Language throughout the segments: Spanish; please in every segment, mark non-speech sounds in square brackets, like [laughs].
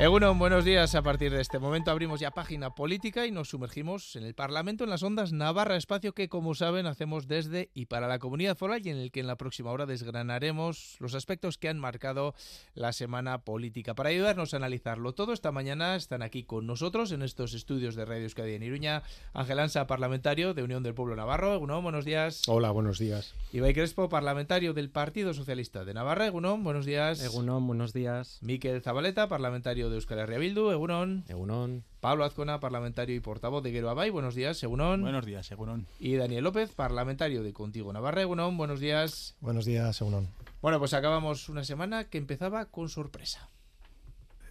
Egunon, buenos días. A partir de este momento abrimos ya página política y nos sumergimos en el Parlamento en las ondas Navarra, espacio que, como saben, hacemos desde y para la comunidad foral y en el que en la próxima hora desgranaremos los aspectos que han marcado la semana política. Para ayudarnos a analizarlo todo, esta mañana están aquí con nosotros en estos estudios de Radio Euskadi en Iruña, Ángel Ansa, parlamentario de Unión del Pueblo Navarro. Egunon, buenos días. Hola, buenos días. Ibai Crespo, parlamentario del Partido Socialista de Navarra. Egunon, buenos días. Egunon, buenos días. Miquel Zabaleta, parlamentario de Euskal Herria Bildu, Egunon. Egunon. Pablo Azcona, parlamentario y portavoz de Guero Abay, buenos días, Egunon. Buenos días, Egunon. Y Daniel López, parlamentario de Contigo Navarra, Egunon, buenos días. Buenos días, Egunon. Bueno, pues acabamos una semana que empezaba con sorpresa.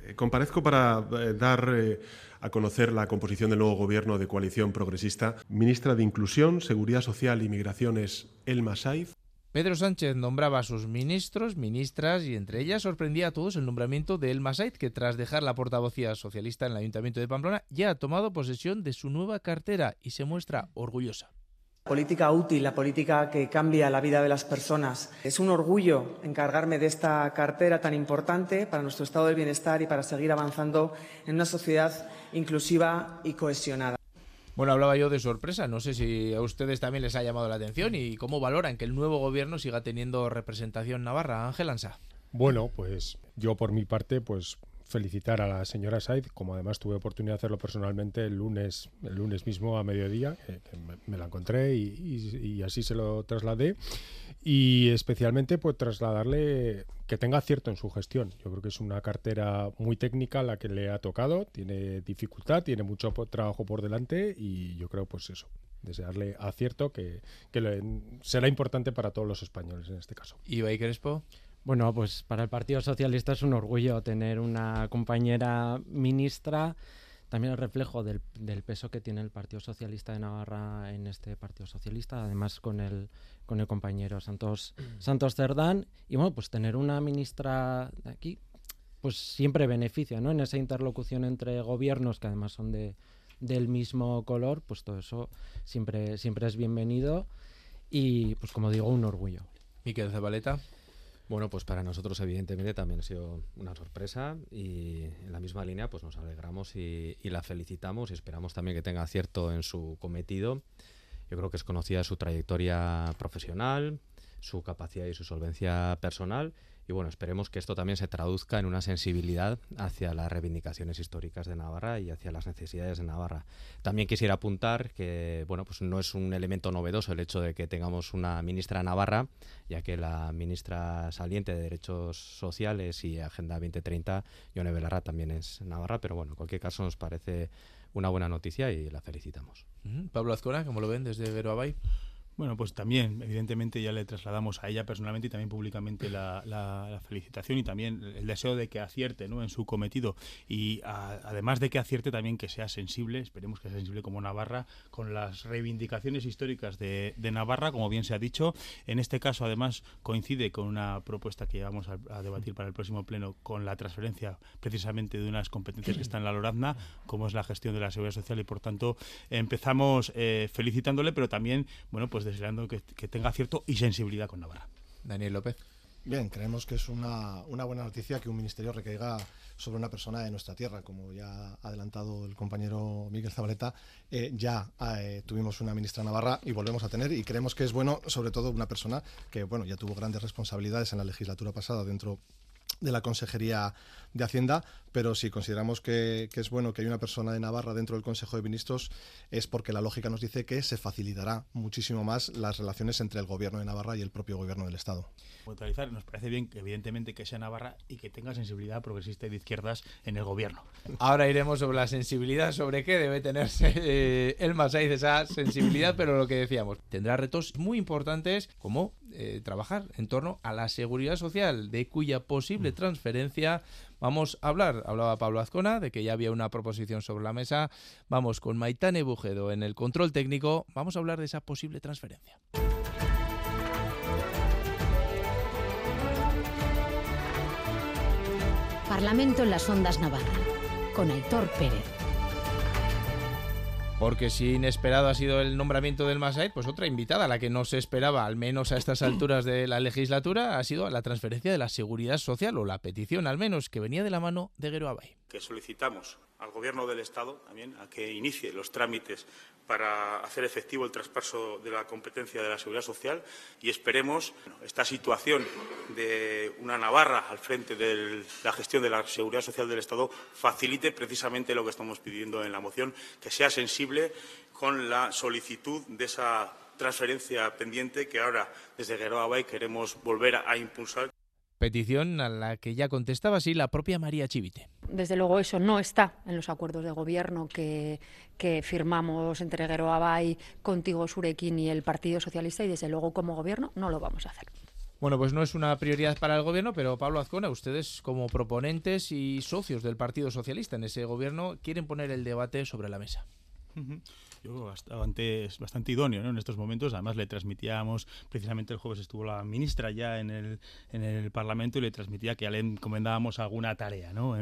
Eh, comparezco para eh, dar eh, a conocer la composición del nuevo gobierno de coalición progresista. Ministra de Inclusión, Seguridad Social y Migraciones, Elma Saiz. Pedro Sánchez nombraba a sus ministros, ministras y entre ellas sorprendía a todos el nombramiento de Elma Said, que tras dejar la portavocía socialista en el Ayuntamiento de Pamplona ya ha tomado posesión de su nueva cartera y se muestra orgullosa. Política útil, la política que cambia la vida de las personas. Es un orgullo encargarme de esta cartera tan importante para nuestro estado del bienestar y para seguir avanzando en una sociedad inclusiva y cohesionada. Bueno, hablaba yo de sorpresa. No sé si a ustedes también les ha llamado la atención y cómo valoran que el nuevo gobierno siga teniendo representación navarra. Ángel Ansa. Bueno, pues yo por mi parte, pues felicitar a la señora Said, como además tuve oportunidad de hacerlo personalmente el lunes, el lunes mismo a mediodía, que, que me, la encontré y, así se lo trasladé. Y especialmente pues trasladarle que tenga acierto en su gestión. Yo creo que es una cartera muy técnica la que le ha tocado, tiene dificultad, tiene mucho trabajo por delante y yo creo pues eso, desearle acierto que, que le, será importante para todos los españoles en este caso. ¿Y Crespo? Bueno, pues para el Partido Socialista es un orgullo tener una compañera ministra, también el reflejo del, del, peso que tiene el Partido Socialista de Navarra en este Partido Socialista, además con el, con el compañero Santos, [clears throat] Santos Cerdán, y bueno, pues tener una ministra de aquí, pues siempre beneficia, ¿no? En esa interlocución entre gobiernos que además son de, del mismo color, pues todo eso siempre, siempre es bienvenido y pues como digo, un orgullo. Miquel Zabaleta. Bueno, pues para nosotros evidentemente también ha sido una sorpresa y en la misma línea pues nos alegramos y, y, la felicitamos y esperamos también que tenga acierto en su cometido. Yo creo que es conocida su trayectoria profesional, su capacidad y su solvencia personal y bueno, esperemos que esto también se traduzca en una sensibilidad hacia las reivindicaciones históricas de Navarra y hacia las necesidades de Navarra. También quisiera apuntar que bueno, pues no es un elemento novedoso el hecho de que tengamos una ministra Navarra, ya que la ministra saliente de Derechos Sociales y Agenda 2030, Yone Belarra, también es Navarra, pero bueno, en cualquier caso nos parece una buena noticia y la felicitamos. Pablo Azcona, ¿cómo lo ven desde Veroabay? Bueno, pues también, evidentemente, ya le trasladamos a ella personalmente y también públicamente la, la, felicitación y también el deseo de que acierte ¿no? en su cometido. Y a, además de que acierte, también que sea sensible, esperemos que sea sensible como Navarra, con las reivindicaciones históricas de, de Navarra, como bien se ha dicho. En este caso, además, coincide con una propuesta que vamos a, a debatir para el próximo pleno, con la transferencia precisamente de unas competencias que están en la Lorazna, como es la gestión de la seguridad social. Y por tanto, empezamos eh, felicitándole, pero también, bueno, pues deseando que, que, tenga acierto y sensibilidad con Navarra. Daniel López. Bien, creemos que es una, una, buena noticia que un ministerio recaiga sobre una persona de nuestra tierra. Como ya ha adelantado el compañero Miguel Zabaleta, eh, ya eh, tuvimos una ministra Navarra y volvemos a tener. Y creemos que es bueno, sobre todo, una persona que bueno ya tuvo grandes responsabilidades en la legislatura pasada dentro de la Consejería de Hacienda, pero si consideramos que, que, es bueno que hay una persona de Navarra dentro del Consejo de Ministros es porque la lógica nos dice que se facilitará muchísimo más las relaciones entre el Gobierno de Navarra y el propio Gobierno del Estado. Neutralizar, nos parece bien, evidentemente, que sea Navarra y que tenga sensibilidad progresista y de izquierdas en el Gobierno. Ahora iremos sobre la sensibilidad, sobre qué debe tenerse eh, el Masaiz, esa sensibilidad, pero lo que decíamos, tendrá retos muy importantes como eh, trabajar en torno a la seguridad social, de cuya posible transferencia vamos a hablar. Hablaba Pablo Azcona de que ya había una proposición sobre la mesa. Vamos con Maitane Bujedo en el control técnico. Vamos a hablar de esa posible transferencia. Parlamento en las Ondas Navarra, con Aitor Pérez. Porque si inesperado ha sido el nombramiento del Masaid, pues otra invitada, la que no se esperaba, al menos a estas alturas de la legislatura, ha sido la transferencia de la seguridad social, o la petición al menos, que venía de la mano de Guero Abay. Que solicitamos al Gobierno del Estado también a que inicie los trámites para hacer efectivo el traspaso de la competencia de la seguridad social y esperemos esta situación de una Navarra al frente de la gestión de la seguridad social del Estado facilite precisamente lo que estamos pidiendo en la moción, que sea sensible con la solicitud de esa transferencia pendiente que ahora desde Bay queremos volver a impulsar. Petición a la que ya contestaba así la propia María Chivite. Desde luego eso no está en los acuerdos de gobierno que, que firmamos entre Guero Abay, Contigo Surequín y el Partido Socialista y desde luego como gobierno no lo vamos a hacer. Bueno, pues no es una prioridad para el gobierno, pero Pablo Azcona, ustedes como proponentes y socios del Partido Socialista en ese gobierno quieren poner el debate sobre la mesa bastante, es bastante idóneo en estos momentos. Además, le transmitíamos, precisamente el jueves estuvo la ministra ya en el, en el Parlamento y le transmitía que ya le encomendábamos alguna tarea. ¿no?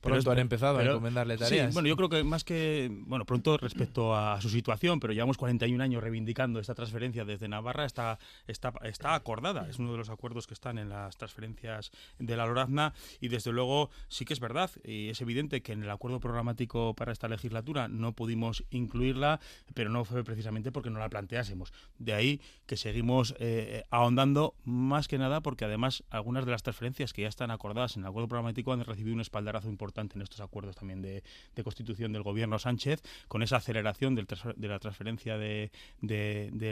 pronto han empezado a encomendarle tareas. bueno, yo creo que más que, bueno, pronto respecto a su situación, pero llevamos 41 años reivindicando esta transferencia desde Navarra, está, está, está acordada. Es uno de los acuerdos que están en las transferencias de la Lorazna y desde luego sí que es verdad y es evidente que en el acuerdo programático para esta legislatura no pudimos incluirla pero no fue precisamente porque no la planteásemos. De ahí que seguimos eh, ahondando más que nada porque además algunas de las transferencias que ya están acordadas en el acuerdo programático han recibido un espaldarazo importante en estos acuerdos también de, constitución del gobierno Sánchez, con esa aceleración de la transferencia de,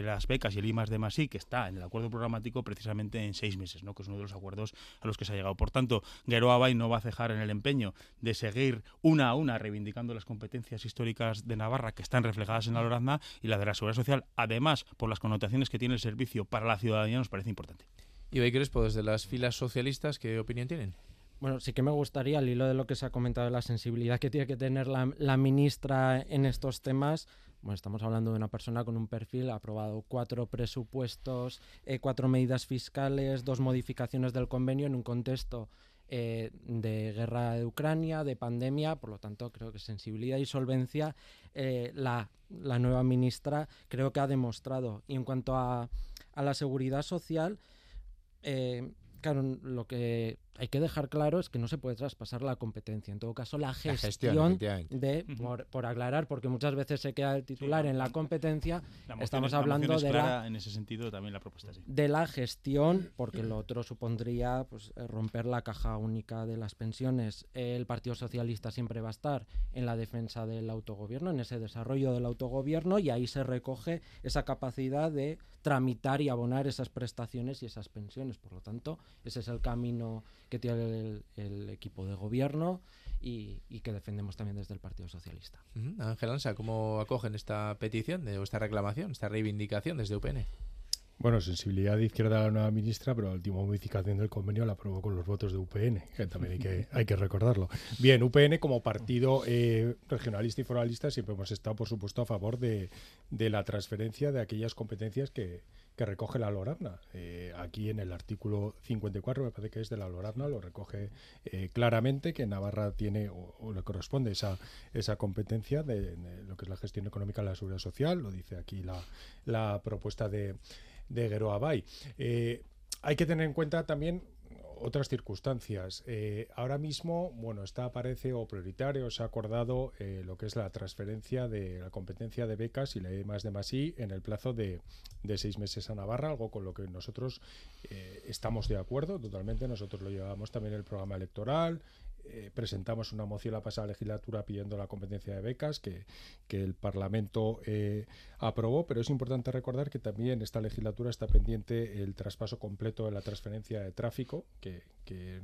las becas y el IMAS de Masí, que está en el acuerdo programático precisamente en seis meses, ¿no? que es uno de los acuerdos a los que se ha llegado. Por tanto, Gueroa Bay no va a cejar en el empeño de seguir una a una reivindicando las competencias históricas de Navarra que están reflejadas en la Lorazna y la de la Seguridad Social, además por las connotaciones que tiene el servicio para la ciudadanía, nos parece importante. Y Crespo, desde las filas socialistas, ¿qué opinión tienen? Bueno, sí que me gustaría, al hilo de lo que se ha comentado de la sensibilidad que tiene que tener la, ministra en estos temas, bueno, estamos hablando de una persona con un perfil, ha aprobado cuatro presupuestos, eh, cuatro medidas fiscales, dos modificaciones del convenio en un contexto eh, de guerra de Ucrania, de pandemia, por lo tanto creo que sensibilidad y solvencia eh, la, la, nueva ministra creo que ha demostrado. Y en cuanto a, a la seguridad social, eh, claro, lo que hay que dejar claro es que no se puede traspasar la competencia. En todo caso, la gestión, de, por, aclarar, porque muchas veces se queda el titular en la competencia, estamos hablando de la, en ese sentido también la propuesta de la gestión, porque lo otro supondría pues, eh, romper la caja única de las pensiones. El Partido Socialista siempre va a estar en la defensa del autogobierno, en ese desarrollo del autogobierno, y ahí se recoge esa capacidad de tramitar y abonar esas prestaciones y esas pensiones. Por lo tanto, ese es el camino que tiene el, equipo de gobierno y, que defendemos también desde el Partido Socialista. Ángel Ansa, ¿cómo acogen esta petición de, o esta reclamación, esta reivindicación desde UPN? Bueno, sensibilidad de izquierda a la nueva ministra, pero la última modificación del convenio la aprobó con los votos de UPN, que también hay que, [laughs] hay que recordarlo. Bien, UPN como partido eh, regionalista y foralista siempre hemos estado, por supuesto, a favor de, de la transferencia de aquellas competencias que, que recoge la Lorazna. Eh, aquí en el artículo 54, me parece que es de la Lorazna, lo recoge eh, claramente que Navarra tiene o, le corresponde esa, esa competencia de, lo que es la gestión económica de la seguridad social, lo dice aquí la, la propuesta de, de Gueroa Bay. Eh, hay que tener en cuenta también otras circunstancias. Eh, ahora mismo, bueno, está aparece o prioritario, se ha acordado eh, lo que es la transferencia de la competencia de becas y la E más de más I en el plazo de, de, seis meses a Navarra, algo con lo que nosotros eh, estamos de acuerdo totalmente. Nosotros lo llevamos también en el programa electoral, eh, presentamos una moción la pasada legislatura pidiendo la competencia de becas que, el Parlamento eh, aprobó, pero es importante recordar que también esta legislatura está pendiente el traspaso completo de la transferencia de tráfico, que,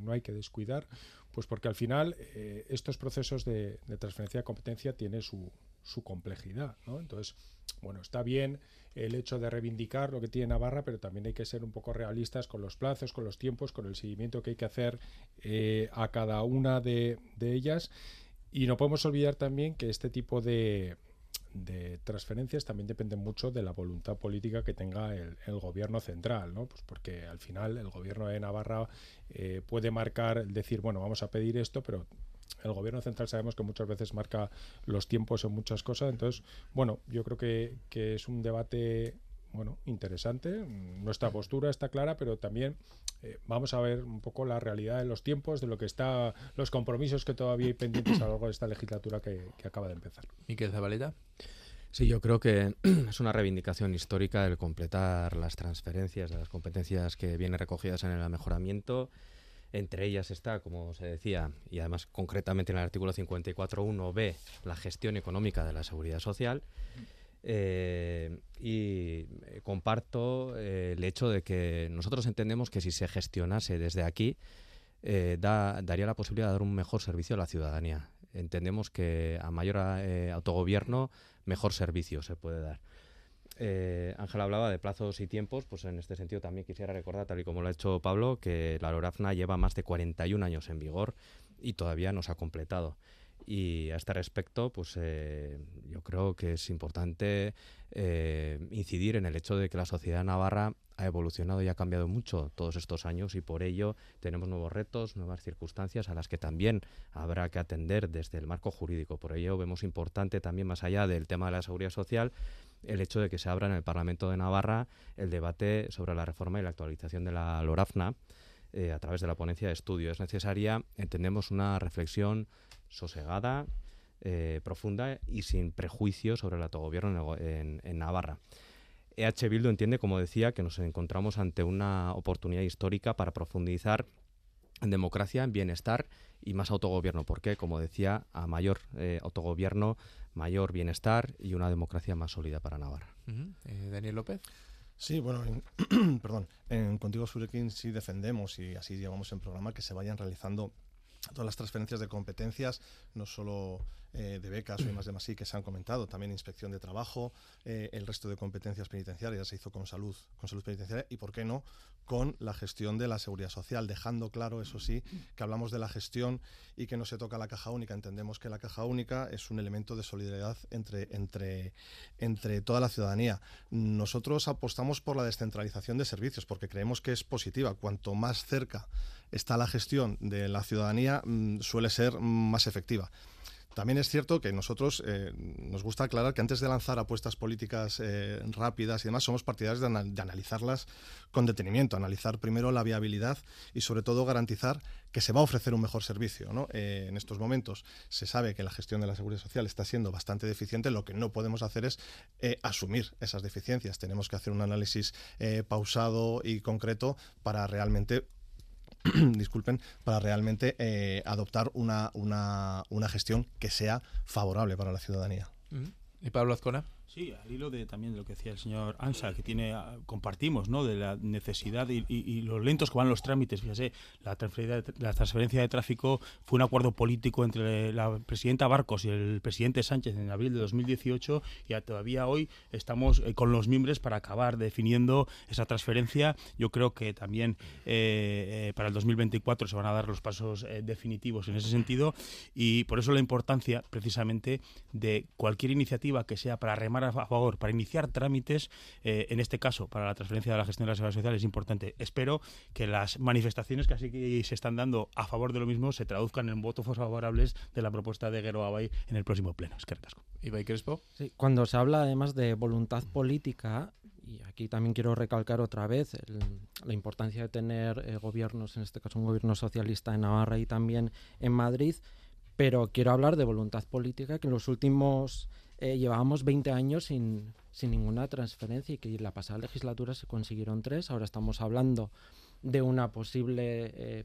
no hay que descuidar, pues porque al final eh, estos procesos de, transferencia de competencia tienen su, su complejidad. Entonces, bueno, está bien el hecho de reivindicar lo que tiene Navarra, pero también hay que ser un poco realistas con los plazos, con los tiempos, con el seguimiento que hay que hacer eh, a cada una de, ellas. Y no podemos olvidar también que este tipo de, transferencias también dependen mucho de la voluntad política que tenga el, gobierno central. Pues porque al final el gobierno de Navarra eh, puede marcar, decir, bueno, vamos a pedir esto, pero el gobierno central sabemos que muchas veces marca los tiempos en muchas cosas. Entonces, bueno, yo creo que, que es un debate bueno, interesante. Nuestra postura está clara, pero también eh, vamos a ver un poco la realidad de los tiempos, de lo que está, los compromisos que todavía hay pendientes a lo largo de esta legislatura que, que acaba de empezar. Miquel Zabaleta. Sí, yo creo que [clears throat] es una reivindicación histórica el completar las transferencias de las competencias que vienen recogidas en el mejoramiento. Entre ellas está, como se decía, y además concretamente en el artículo 54.1b, la gestión económica de la seguridad social. Eh, y eh, comparto eh, el hecho de que nosotros entendemos que si se gestionase desde aquí, daría la posibilidad de dar un mejor servicio a la ciudadanía. Entendemos que a mayor autogobierno, mejor servicio se puede dar. Ángel hablaba de plazos y tiempos, pues en este sentido también quisiera recordar, tal y como lo ha hecho Pablo, que la LORAFNA lleva más de 41 años en vigor y todavía no se ha completado. Y a este respecto, pues eh, yo creo que es importante eh, incidir en el hecho de que la sociedad navarra ha evolucionado y ha cambiado mucho todos estos años y por ello tenemos nuevos retos, nuevas circunstancias a las que también habrá que atender desde el marco jurídico. Por ello vemos importante también, más allá del tema de la seguridad social, el hecho de que se abra en el Parlamento de Navarra el debate sobre la reforma y la actualización de la LORAFNA eh, a través de la ponencia de estudio. Es necesaria, entendemos, una reflexión sosegada, eh, profunda y sin prejuicios sobre el autogobierno en, Navarra. EH Bildu entiende, como decía, que nos encontramos ante una oportunidad histórica para profundizar en democracia, en bienestar y más autogobierno. porque Como decía, a mayor eh, autogobierno, mayor bienestar y una democracia más sólida para Navarra. Eh, Daniel López. Sí, bueno, [clears throat] perdón, en Contigo Surekin sí defendemos y así llevamos en programa que se vayan realizando todas las transferencias de competencias, no solo eh, de becas o más de más que se han comentado, también inspección de trabajo, eh, el resto de competencias penitenciarias se hizo con salud, con salud penitenciaria y, ¿por qué no?, con la gestión de la seguridad social, dejando claro, eso sí, que hablamos de la gestión y que no se toca la caja única. Entendemos que la caja única es un elemento de solidaridad entre, entre, entre toda la ciudadanía. Nosotros apostamos por la descentralización de servicios porque creemos que es positiva. Cuanto más cerca está la gestión de la ciudadanía, mm, suele ser más efectiva. También es cierto que nosotros eh, nos gusta aclarar que antes de lanzar apuestas políticas eh, rápidas y demás, somos partidarios de, analizarlas con detenimiento, analizar primero la viabilidad y sobre todo garantizar que se va a ofrecer un mejor servicio. Eh, en estos momentos se sabe que la gestión de la seguridad social está siendo bastante deficiente, lo que no podemos hacer es asumir esas deficiencias. Tenemos que hacer un análisis pausado y concreto para realmente [clears throat] disculpen, para realmente eh, adoptar una, una, una, gestión que sea favorable para la ciudadanía. ¿Y Pablo Azcona? Sí, al hilo de también de lo que decía el señor Ansa, que tiene ah, compartimos, ¿no? De la necesidad y, y, los lentos que van los trámites. Fíjese, la transferencia, de, la transferencia de tráfico fue un acuerdo político entre la presidenta Barcos y el presidente Sánchez en abril de 2018 y todavía hoy estamos eh, con los miembros para acabar definiendo esa transferencia. Yo creo que también eh, eh, para el 2024 se van a dar los pasos definitivos en ese sentido y por eso la importancia precisamente de cualquier iniciativa que sea para remar a favor para iniciar trámites, eh, en este caso para la transferencia de la gestión de la seguridad social, es importante. Espero que las manifestaciones que así que se están dando a favor de lo mismo se traduzcan en votos favorables de la propuesta de Guero Abay en el próximo pleno. Es que ¿Y Crespo? Sí, cuando se habla además de voluntad política, y aquí también quiero recalcar otra vez la importancia de tener eh, gobiernos, en este caso un gobierno socialista en Navarra y también en Madrid, pero quiero hablar de voluntad política que en los últimos eh, llevábamos 20 años sin, sin ninguna transferencia y que en la pasada legislatura se consiguieron tres. Ahora estamos hablando de una posible, eh,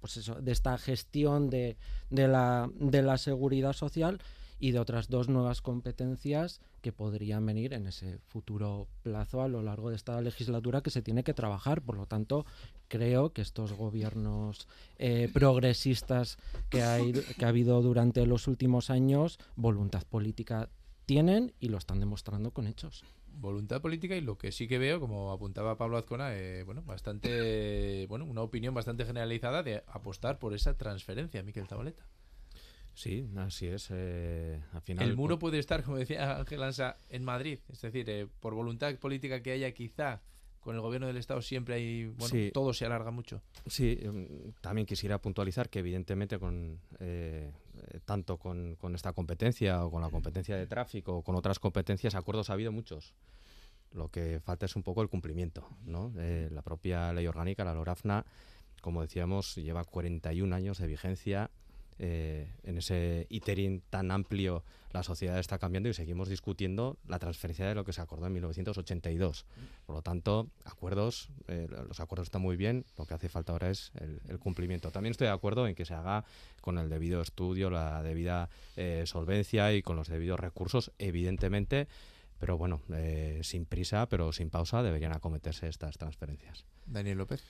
pues eso, de esta gestión de, de, la, de la seguridad social y de otras dos nuevas competencias que podrían venir en ese futuro plazo a lo largo de esta legislatura que se tiene que trabajar. Por lo tanto, creo que estos gobiernos eh, progresistas que, hay, que ha habido durante los últimos años, voluntad política tienen y lo están demostrando con hechos voluntad política y lo que sí que veo, como apuntaba Pablo Azcona, eh, bueno, bastante, bueno, una opinión bastante generalizada de apostar por esa transferencia, Miquel Zabaleta. Sí, así es. Eh, al final, el muro puede estar, como decía Ángel Ansa, en Madrid. Es decir, eh, por voluntad política que haya, quizá con el gobierno del Estado siempre hay, bueno, todo se alarga mucho. Sí, em, también quisiera puntualizar que evidentemente con eh, tanto con, esta competencia o con la competencia de tráfico o con otras competencias, acuerdos ha habido muchos. Lo que falta es un poco el cumplimiento, ¿no? la propia ley orgánica, la LORAFNA, como decíamos, lleva 41 años de vigencia eh, en ese iterín tan amplio la sociedad está cambiando y seguimos discutiendo la transferencia de lo que se acordó en 1982. Por lo tanto, acuerdos, eh, los acuerdos están muy bien, lo que hace falta ahora es el, cumplimiento. También estoy de acuerdo en que se haga con el debido estudio, la debida eh, solvencia y con los debidos recursos, evidentemente, pero bueno, sin prisa, pero sin pausa, deberían acometerse estas transferencias. Daniel López.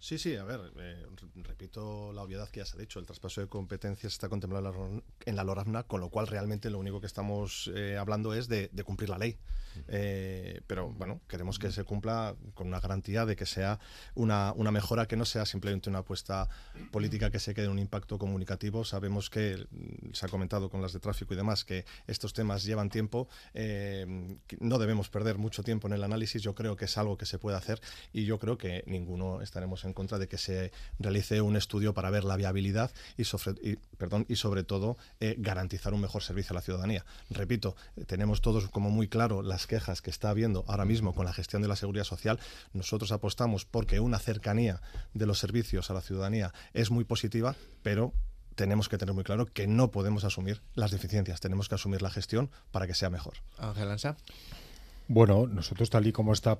Sí, sí, a ver, eh, repito la obviedad que ya se ha dicho, el traspaso de competencias está contemplado en la LORAFNA, con lo cual realmente lo único que estamos eh, hablando es de, cumplir la ley. Eh, pero bueno, queremos que se cumpla con una garantía de que sea una, una, mejora que no sea simplemente una apuesta política que se quede en un impacto comunicativo. Sabemos que mm, se ha comentado con las de tráfico y demás que estos temas llevan tiempo, no debemos perder mucho tiempo en el análisis, yo creo que es algo que se puede hacer y yo creo que ninguno estaremos en contra de que se realice un estudio para ver la viabilidad y, sobre, perdón, y sobre todo eh, garantizar un mejor servicio a la ciudadanía. Repito, tenemos todos como muy claro las quejas que está habiendo ahora mismo con la gestión de la seguridad social. Nosotros apostamos porque una cercanía de los servicios a la ciudadanía es muy positiva, pero tenemos que tener muy claro que no podemos asumir las deficiencias, tenemos que asumir la gestión para que sea mejor. Ángel Ansa. Bueno, nosotros tal y como está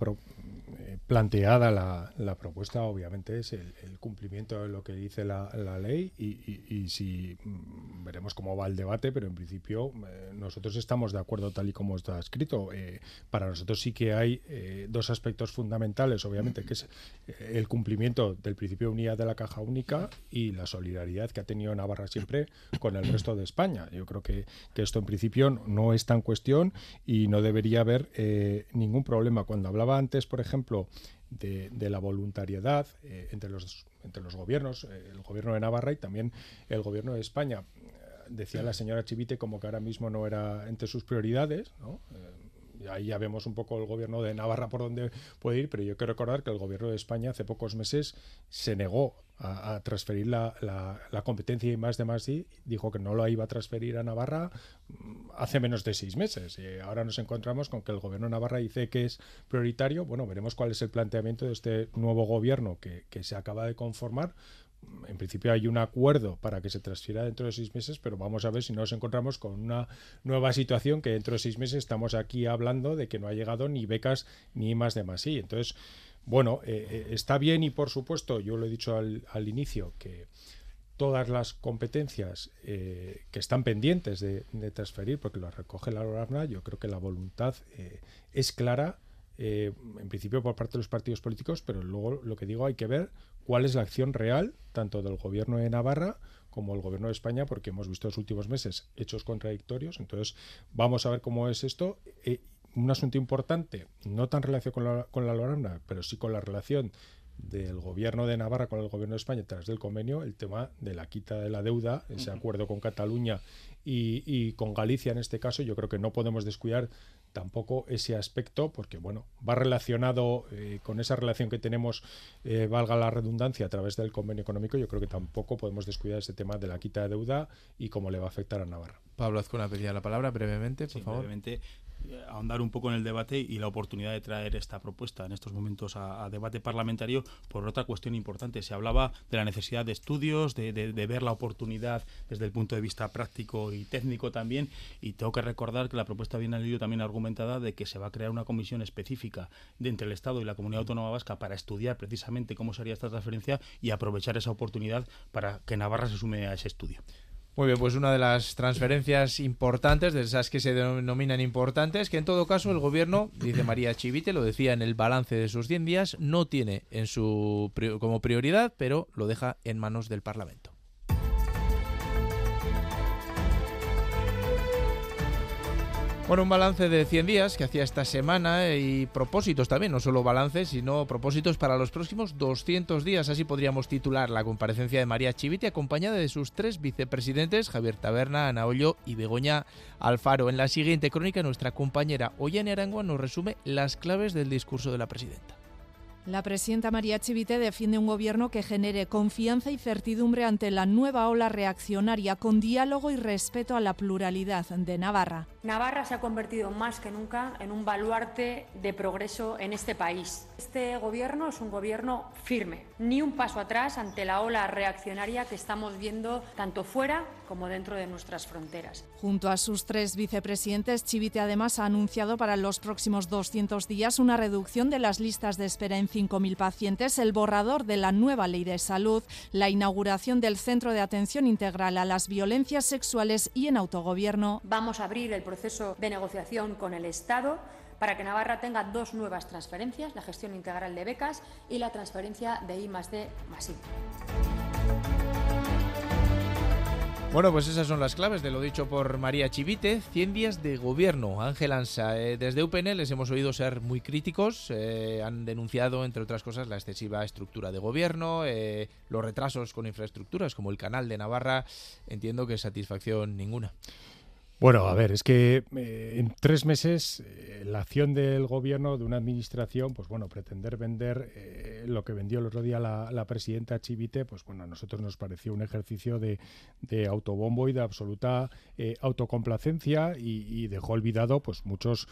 planteada la, la, propuesta, obviamente, es el, cumplimiento de lo que dice la, la ley y, y, si mm, veremos cómo va el debate, pero en principio eh, nosotros estamos de acuerdo tal y como está escrito. Eh, para nosotros sí que hay eh, dos aspectos fundamentales, obviamente, que es el cumplimiento del principio de unidad de la caja única y la solidaridad que ha tenido Navarra siempre con el resto de España. Yo creo que, que esto en principio no está en cuestión y no debería haber ningún problema. Cuando hablaba antes, por ejemplo, de, la voluntariedad eh, entre, los, entre los gobiernos, eh, el gobierno de Navarra y también el gobierno de España. Decía la señora Chivite como que ahora mismo no era entre sus prioridades, ¿no? Eh, ahí ya vemos un poco el gobierno de Navarra por dónde puede ir, pero yo quiero recordar que el gobierno de España hace pocos meses se negó a, transferir la, la, competencia y más de más y dijo que no lo iba a transferir a Navarra mm, hace menos de seis meses. Y ahora nos encontramos con que el gobierno de Navarra dice que es prioritario. Bueno, veremos cuál es el planteamiento de este nuevo gobierno que, que se acaba de conformar en principio hay un acuerdo para que se transfiera dentro de seis meses, pero vamos a ver si nos encontramos con una nueva situación que dentro de seis meses estamos aquí hablando de que no ha llegado ni becas ni más de más. Sí, entonces bueno, eh, eh, está bien y por supuesto, yo lo he dicho al, inicio, que todas las competencias eh, que están pendientes de, transferir, porque las recoge la LORAFNA, yo creo que la voluntad es clara, en principio por parte de los partidos políticos, pero luego lo que digo hay que ver cuál es la acción real, tanto del gobierno de Navarra como el gobierno de España, porque hemos visto en los últimos meses hechos contradictorios. Entonces, vamos a ver cómo es esto. Un asunto importante, no tan relacionado con la, con la Lorana, pero sí con la relación del gobierno de Navarra con el gobierno de España tras del convenio, el tema de la quita de la deuda, ese acuerdo con Cataluña y, con Galicia en este caso, yo creo que no podemos descuidar tampoco ese aspecto, porque bueno, va relacionado eh, con esa relación que tenemos, eh, valga la redundancia, a través del convenio económico, yo creo que tampoco podemos descuidar ese tema de la quita de deuda y cómo le va a afectar a Navarra. Pablo Azcona pedía la palabra brevemente, por favor. Brevemente, ahondar un poco en el debate y la oportunidad de traer esta propuesta en estos momentos a, debate parlamentario por otra cuestión importante. Se hablaba de la necesidad de estudios, de, ver la oportunidad desde el punto de vista práctico y técnico también. Y tengo que recordar que la propuesta viene al también argumentada de que se va a crear una comisión específica de entre el Estado y la Comunidad Autónoma Vasca para estudiar precisamente cómo sería esta transferencia y aprovechar esa oportunidad para que Navarra se sume a ese estudio. Muy bien, pues una de las transferencias importantes, de esas que se denominan importantes, que en todo caso el gobierno, dice María Chivite, lo decía en el balance de sus 100 días, no tiene en su como prioridad, pero lo deja en manos del Parlamento. Bueno, un balance de 100 días que hacía esta semana y propósitos también, no solo balances, sino propósitos para los próximos 200 días. Así podríamos titular la comparecencia de María Chivite, acompañada de sus tres vicepresidentes, Javier Taberna, Ana Ollo y Begoña Alfaro. En la siguiente crónica, nuestra compañera Ollane Arangua nos resume las claves del discurso de la presidenta. La presidenta María Chivite defiende un gobierno que genere confianza y certidumbre ante la nueva ola reaccionaria, con diálogo y respeto a la pluralidad de Navarra. Navarra se ha convertido más que nunca en un baluarte de progreso en este país. Este gobierno es un gobierno firme, ni un paso atrás ante la ola reaccionaria que estamos viendo tanto fuera como dentro de nuestras fronteras. Junto a sus tres vicepresidentes, Chivite además ha anunciado para los próximos 200 días una reducción de las listas de espera en 5.000 pacientes, el borrador de la nueva ley de salud, la inauguración del Centro de Atención Integral a las Violencias Sexuales y en Autogobierno. Vamos a abrir el proceso de negociación con el Estado para que Navarra tenga dos nuevas transferencias, la gestión integral de becas y la transferencia de I más. Bueno, pues esas son las claves de lo dicho por María Chivite. 100 días de gobierno. Ángel Ansa, eh, desde UPN les hemos oído ser muy críticos. Eh, han denunciado, entre otras cosas, la excesiva estructura de gobierno, eh, los retrasos con infraestructuras como el canal de Navarra. Entiendo que satisfacción ninguna. Bueno, a ver, es que eh, en tres meses eh, la acción del gobierno, de una administración, pues bueno, pretender vender eh, lo que vendió el otro día la, presidenta Chivite, pues bueno, a nosotros nos pareció un ejercicio de, autobombo y de absoluta autocomplacencia y, dejó olvidado pues muchos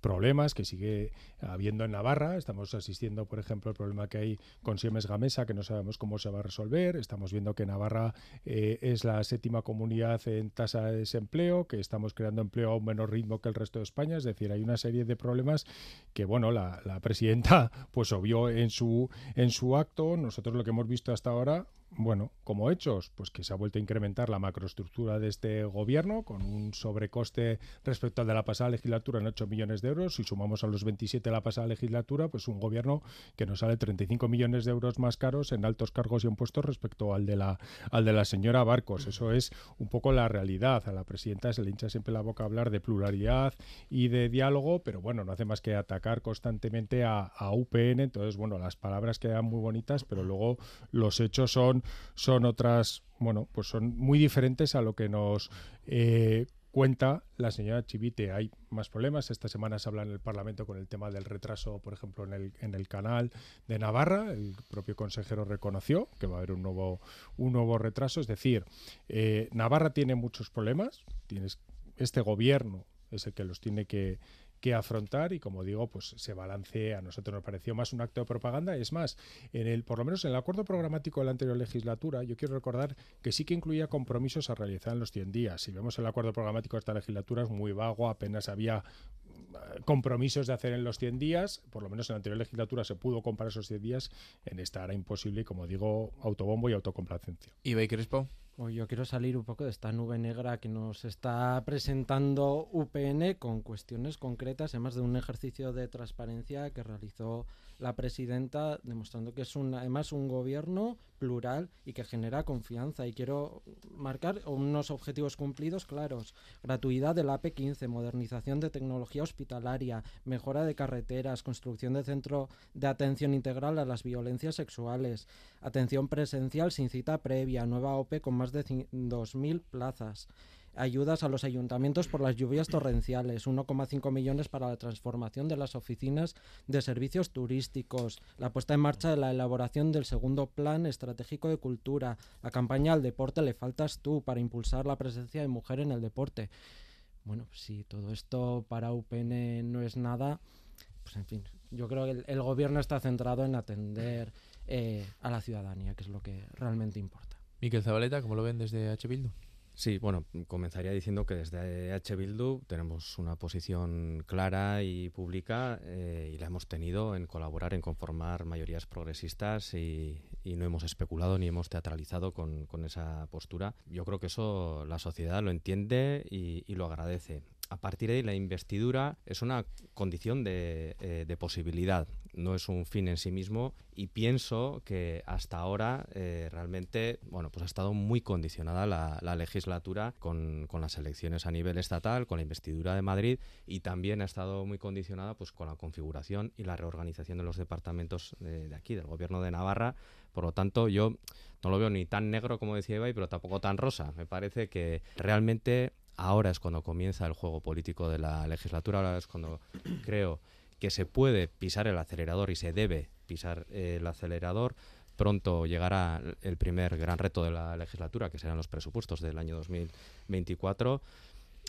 problemas que sigue habiendo en Navarra. Estamos asistiendo, por ejemplo, al problema que hay con Siemens Gamesa, que no sabemos cómo se va a resolver. Estamos viendo que Navarra es la séptima comunidad en tasa de desempleo, que estamos creando empleo a un menor ritmo que el resto de España. Es decir, hay una serie de problemas que, bueno, la, la presidenta pues obvió en su, en su acto. Nosotros lo que hemos visto hasta ahora, bueno, como hechos, pues que se ha vuelto a incrementar la macroestructura de este gobierno con un sobrecoste respecto al de la pasada legislatura en 8 millones de euros. Si sumamos a los 27 de la pasada legislatura, pues un gobierno que nos sale 35 millones de euros más caros en altos cargos y impuestos respecto al de la, al de la señora Barcos. Eso es un poco la realidad. A la presidenta se le hincha siempre la boca hablar de pluralidad y de diálogo, pero bueno, no hace más que atacar constantemente a, a UPN. Entonces, bueno, las palabras quedan muy bonitas, pero luego los hechos son son, otras, bueno, pues son muy diferentes a lo que nos eh, cuenta la señora Chivite. Hay más problemas. Esta semana se habla en el Parlamento con el tema del retraso, por ejemplo, en el, en el canal de Navarra. El propio consejero reconoció que va a haber un nuevo, un nuevo retraso. Es decir, eh, Navarra tiene muchos problemas. Tienes, este gobierno es el que los tiene que, que afrontar y como digo, pues se balance a nosotros nos pareció más un acto de propaganda. Es más, en el, por lo menos en el acuerdo programático de la anterior legislatura, yo quiero recordar que sí que incluía compromisos a realizar en los 100 días. Si vemos el acuerdo programático de esta legislatura es muy vago, apenas había eh, compromisos de hacer en los 100 días, por lo menos en la anterior legislatura se pudo comprar esos 100 días, en esta era imposible y como digo, autobombo y autocomplacencia. ¿Y Crespo? Yo quiero salir un poco de esta nube negra que nos está presentando UPN con cuestiones concretas, además de un ejercicio de transparencia que realizó la presidenta, demostrando que es un, además un gobierno plural y que genera confianza. Y quiero marcar unos objetivos cumplidos claros. Gratuidad del AP15, modernización de tecnología hospitalaria, mejora de carreteras, construcción de centro de atención integral a las violencias sexuales, atención presencial sin cita previa, nueva OPE con más de 2.000 plazas ayudas a los ayuntamientos por las lluvias torrenciales, 1,5 millones para la transformación de las oficinas de servicios turísticos, la puesta en marcha de la elaboración del segundo plan estratégico de cultura, la campaña al deporte le faltas tú para impulsar la presencia de mujer en el deporte. Bueno, si todo esto para UPN no es nada, pues en fin, yo creo que el, gobierno está centrado en atender eh, a la ciudadanía, que es lo que realmente importa. Miquel Zabaleta, ¿cómo lo ven desde H. Bildu? Sí, bueno, comenzaría diciendo que desde H. Bildu tenemos una posición clara y pública eh, y la hemos tenido en colaborar en conformar mayorías progresistas y, no hemos especulado ni hemos teatralizado con, esa postura. Yo creo que eso la sociedad lo entiende y lo agradece a partir de ahí la investidura es una condición de, eh, posibilidad, no es un fin en sí mismo y pienso que hasta ahora eh, realmente bueno pues ha estado muy condicionada la, legislatura con, las elecciones a nivel estatal, con la investidura de Madrid y también ha estado muy condicionada pues con la configuración y la reorganización de los departamentos de, de aquí, del gobierno de Navarra. Por lo tanto, yo no lo veo ni tan negro como decía Eva, pero tampoco tan rosa. Me parece que realmente ahora es cuando comienza el juego político de la legislatura, ahora es cuando [clears throat] creo que se puede pisar el acelerador y se debe pisar el acelerador. Pronto llegará el primer gran reto de la legislatura, que serán los presupuestos del año 2024.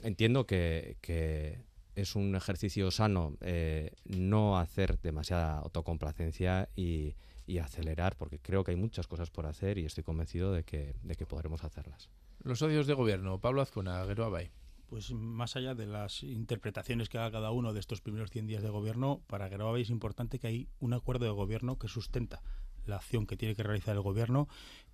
Entiendo que, que es un ejercicio sano eh, no hacer demasiada autocomplacencia y, acelerar, porque creo que hay muchas cosas por hacer y estoy convencido de que, de que podremos hacerlas. Los odios de gobierno, Pablo Azcuna, Abay. Pues más allá de las interpretaciones que haga cada uno de estos primeros 100 días de gobierno, para Abay es importante que hay un acuerdo de gobierno que sustenta la acción que tiene que realizar el gobierno,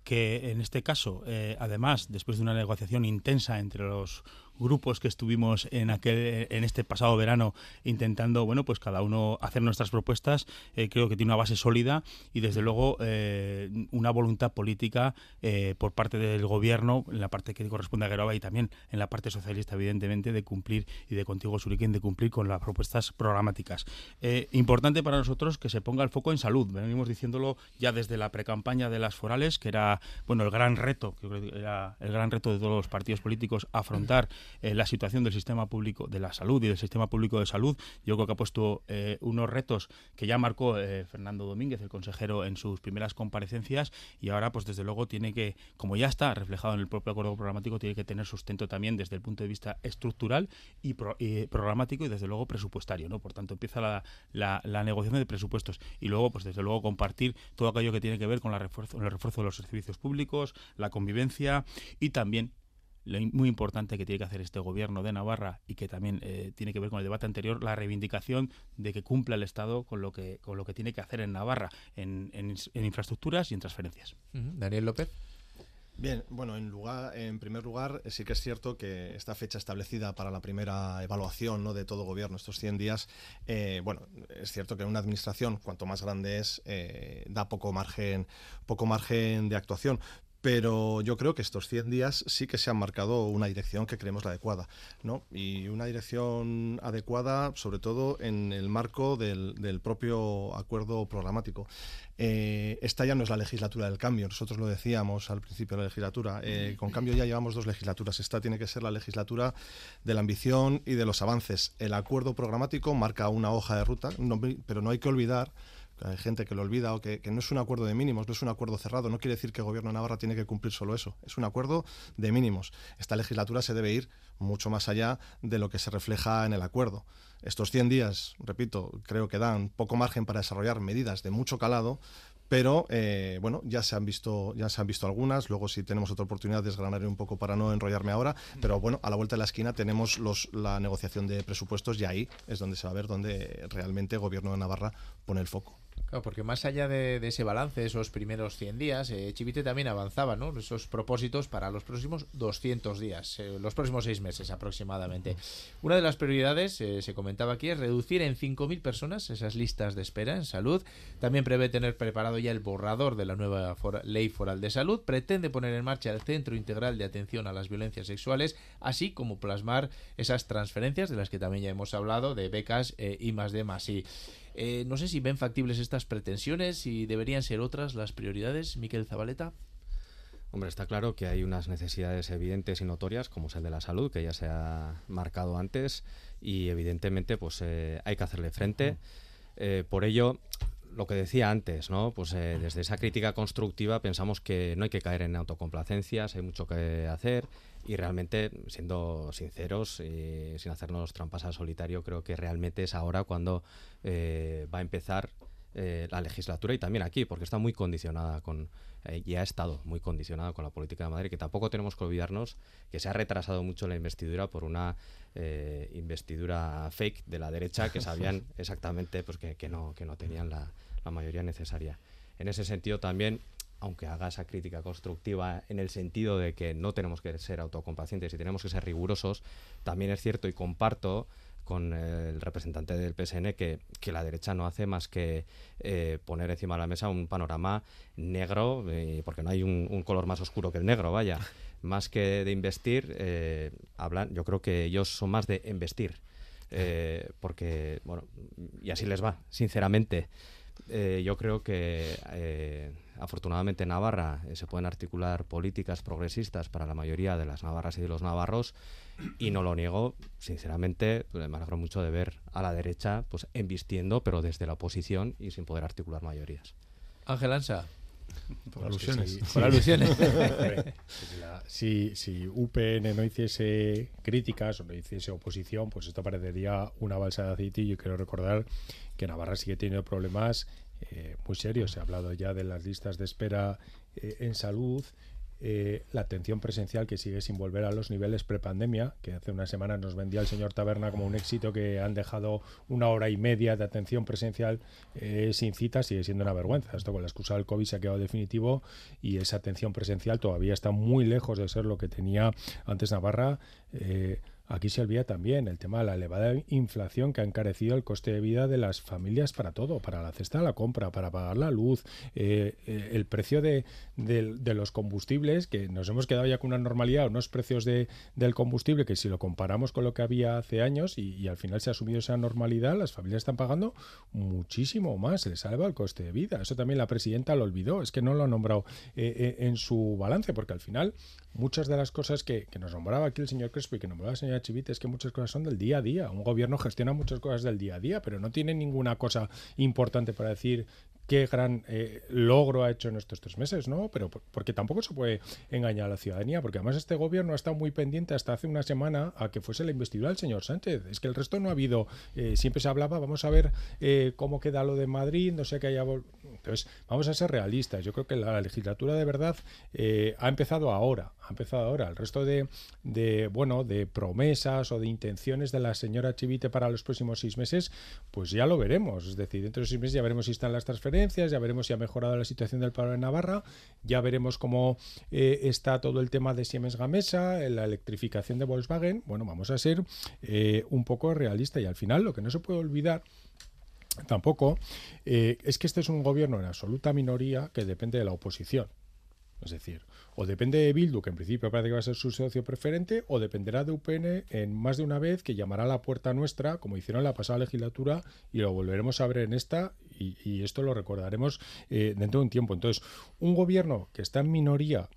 que en este caso, eh, además, después de una negociación intensa entre los grupos que estuvimos en aquel en este pasado verano intentando bueno pues cada uno hacer nuestras propuestas eh, creo que tiene una base sólida y desde luego eh, una voluntad política eh, por parte del gobierno en la parte que corresponde a Geroba y también en la parte socialista evidentemente de cumplir y de contigo Suriquín de cumplir con las propuestas programáticas. Importante para nosotros que se ponga el foco en salud. Venimos diciéndolo ya desde la precampaña de las forales que era bueno el gran reto que era el gran reto de todos los partidos políticos afrontar eh, la situación del sistema público de la salud y del sistema público de salud. Yo creo que ha puesto eh, unos retos que ya marcó eh, Fernando Domínguez, el consejero, en sus primeras comparecencias y ahora, pues desde luego, tiene que, como ya está reflejado en el propio acuerdo programático, tiene que tener sustento también desde el punto de vista estructural y, programático y desde luego presupuestario. ¿no? Por tanto, empieza la, la, negociación de presupuestos y luego, pues desde luego, compartir todo aquello que tiene que ver con la refuerzo, el refuerzo de los servicios públicos, la convivencia y también lo muy importante que tiene que hacer este gobierno de Navarra y que también eh, tiene que ver con el debate anterior, la reivindicación de que cumpla el Estado con lo que, con lo que tiene que hacer en Navarra, en, infraestructuras y en transferencias. Daniel López. Bien, bueno, en, lugar, en primer lugar, sí que es cierto que esta fecha establecida para la primera evaluación ¿no? de todo gobierno, estos 100 días, eh, bueno, es cierto que una administración, cuanto más grande es, eh, da poco margen, poco margen de actuación, pero yo creo que estos 100 días sí que se han marcado una dirección que creemos la adecuada, ¿no? Y una dirección adecuada, sobre todo en el marco del, propio acuerdo programático. Eh, esta ya no es la legislatura del cambio, nosotros lo decíamos al principio de la legislatura, eh, con cambio ya llevamos dos legislaturas, esta tiene que ser la legislatura de la ambición y de los avances. El acuerdo programático marca una hoja de ruta, pero no hay que olvidar hay gente que lo olvida o que, no es un acuerdo de mínimos, no es un acuerdo cerrado. No quiere decir que el gobierno de Navarra tiene que cumplir solo eso. Es un acuerdo de mínimos. Esta legislatura se debe ir mucho más allá de lo que se refleja en el acuerdo. Estos 100 días, repito, creo que dan poco margen para desarrollar medidas de mucho calado, pero eh, bueno, ya se han visto, ya se han visto algunas. Luego, si tenemos otra oportunidad, desgranaré un poco para no enrollarme ahora. Pero bueno, a la vuelta de la esquina tenemos los, la negociación de presupuestos y ahí es donde se va a ver dónde realmente el gobierno de Navarra pone el foco. Claro, porque más allá de, ese balance, esos primeros 100 días, eh, Chivite también avanzaba, ¿no? Esos propósitos para los próximos 200 días, eh, los próximos seis meses aproximadamente. Una de las prioridades, eh, se comentaba aquí, es reducir en 5.000 personas esas listas de espera en salud. También prevé tener preparado ya el borrador de la nueva ley foral de salud. Pretende poner en marcha el Centro Integral de Atención a las Violencias Sexuales, así como plasmar esas transferencias de las que también ya hemos hablado, de becas y más de más. Y eh, no sé si ven factibles estas pretensiones y deberían ser otras las prioridades, Miquel Zabaleta. Hombre, está claro que hay unas necesidades evidentes y notorias, como es el de la salud, que ya se ha marcado antes, y evidentemente pues eh, hay que hacerle frente. Eh, por ello, lo que decía antes, ¿no? Pues desde esa crítica constructiva pensamos que no hay que caer en autocomplacencias, hay mucho que hacer y realmente, siendo sinceros y sin hacernos trampas al solitario, creo que realmente es ahora cuando eh, va a empezar eh, la legislatura y también aquí, porque está muy condicionada con, eh, y ha estado muy condicionada con la política de Madrid, que tampoco tenemos que olvidarnos que se ha retrasado mucho la investidura por una investidura fake de la derecha que sabían [laughs] exactamente pues, que, que, no, que no tenían la, la mayoría necesaria. En ese sentido también aunque haga esa crítica constructiva en el sentido de que no tenemos que ser autocomplacientes y tenemos que ser rigurosos, también es cierto y comparto con el representante del PSN que, la derecha no hace más que eh, poner encima de la mesa un panorama negro, eh, porque no hay un, color más oscuro que el negro, vaya. [laughs] Más que de investir, eh, hablan, yo creo que ellos son más de investir, porque, bueno, y así les va, sinceramente eh, yo creo que eh, afortunadamente en Navarra eh, se pueden articular políticas progresistas para la mayoría de las navarras y de los navarros y no lo niego, sinceramente, pues, me alegro mucho de ver a la derecha pues embistiendo, pero desde la oposición y sin poder articular mayorías. Ángel Ansa. Por alusiones. Por alusiones. [laughs] [laughs] si, si UPN no hiciese críticas o no hiciese oposición, pues esto parecería una balsa de aceite y yo quiero recordar que Navarra sigue teniendo problemas eh, muy serios. Se ha hablado ya de las listas de espera eh, en salud. Eh, la atención presencial que sigue sin volver a los niveles prepandemia, que hace una semana nos vendía el señor Taberna como un éxito, que han dejado una hora y media de atención presencial sin cita, sigue siendo una vergüenza. Esto con la excusa del COVID se ha quedado definitivo y esa atención presencial todavía está muy lejos de ser lo que tenía antes Navarra. Aquí se olvida también el tema de la elevada inflación que ha encarecido el coste de vida de las familias para todo, para la cesta de la compra, para pagar la luz, eh, eh, el precio de, los combustibles, que nos hemos quedado ya con una normalidad, unos precios de, del combustible que si lo comparamos con lo que había hace años y, al final se ha asumido esa normalidad, las familias están pagando muchísimo más, se les salva el coste de vida. Eso también la presidenta lo olvidó, es que no lo ha nombrado eh, en su balance, porque al final muchas de las cosas que, que nos nombraba aquí el señor Crespo y que nombraba la señora Chivite es que muchas cosas son del día a día. Un gobierno gestiona muchas cosas del día a día, pero no tiene ninguna cosa importante para decir qué gran eh, logro ha hecho en estos tres meses, ¿no? Pero porque tampoco se puede engañar a la ciudadanía, porque además este gobierno ha estado muy pendiente hasta hace una semana a que fuese la investidura del señor Sánchez. Es que el resto no ha habido, eh, siempre se hablaba, vamos a ver eh, cómo queda lo de Madrid, no sé qué haya... Entonces, vamos a ser realistas. Yo creo que la legislatura de verdad ha empezado ahora, ha empezado ahora. El resto de, de, bueno, de promesas o de intenciones de la señora Chivite para los próximos seis meses, pues ya lo veremos. Es decir, dentro de seis meses ya veremos si están las transferencias ya veremos si ha mejorado la situación del paro en Navarra, ya veremos cómo eh, está todo el tema de Siemens Gamesa, la electrificación de Volkswagen. Bueno, vamos a ser eh, un poco realista y al final lo que no se puede olvidar tampoco eh, es que este es un gobierno en absoluta minoría que depende de la oposición. Es decir, o depende de Bildu, que en principio parece que va a ser su socio preferente, o dependerá de UPN en más de una vez que llamará a la puerta nuestra, como hicieron en la pasada legislatura, y lo volveremos a ver en esta, y, esto lo recordaremos eh, dentro de un tiempo. Entonces, un gobierno que está en minoría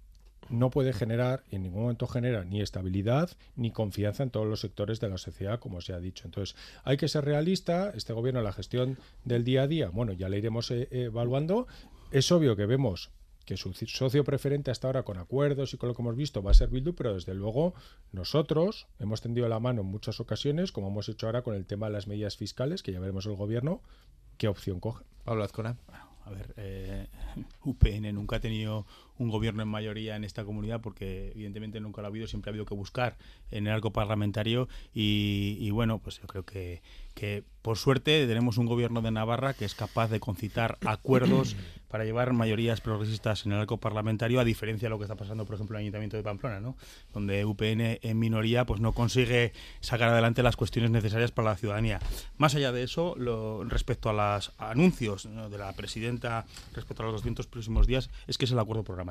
no puede generar, en ningún momento genera ni estabilidad ni confianza en todos los sectores de la sociedad, como se ha dicho. Entonces, hay que ser realista. Este gobierno, la gestión del día a día, bueno, ya la iremos eh, evaluando. Es obvio que vemos que su socio preferente hasta ahora con acuerdos y con lo que hemos visto va a ser Bildu, pero desde luego nosotros hemos tendido la mano en muchas ocasiones, como hemos hecho ahora con el tema de las medidas fiscales, que ya veremos el gobierno qué opción coge. Pablo Azcona. a ver, eh, [laughs] UPN nunca ha tenido un gobierno en mayoría en esta comunidad porque evidentemente nunca lo ha habido, siempre ha habido que buscar en el arco parlamentario y, bueno, pues yo creo que, que por suerte tenemos un gobierno de Navarra que es capaz de concitar [coughs] acuerdos para llevar mayorías progresistas en el arco parlamentario, a diferencia de lo que está pasando, por ejemplo, en el Ayuntamiento de Pamplona, ¿no? donde UPN en minoría pues no consigue sacar adelante las cuestiones necesarias para la ciudadanía. Más allá de eso, lo, respecto a los anuncios de la presidenta respecto a los 200 próximos días, es que es el acuerdo programático.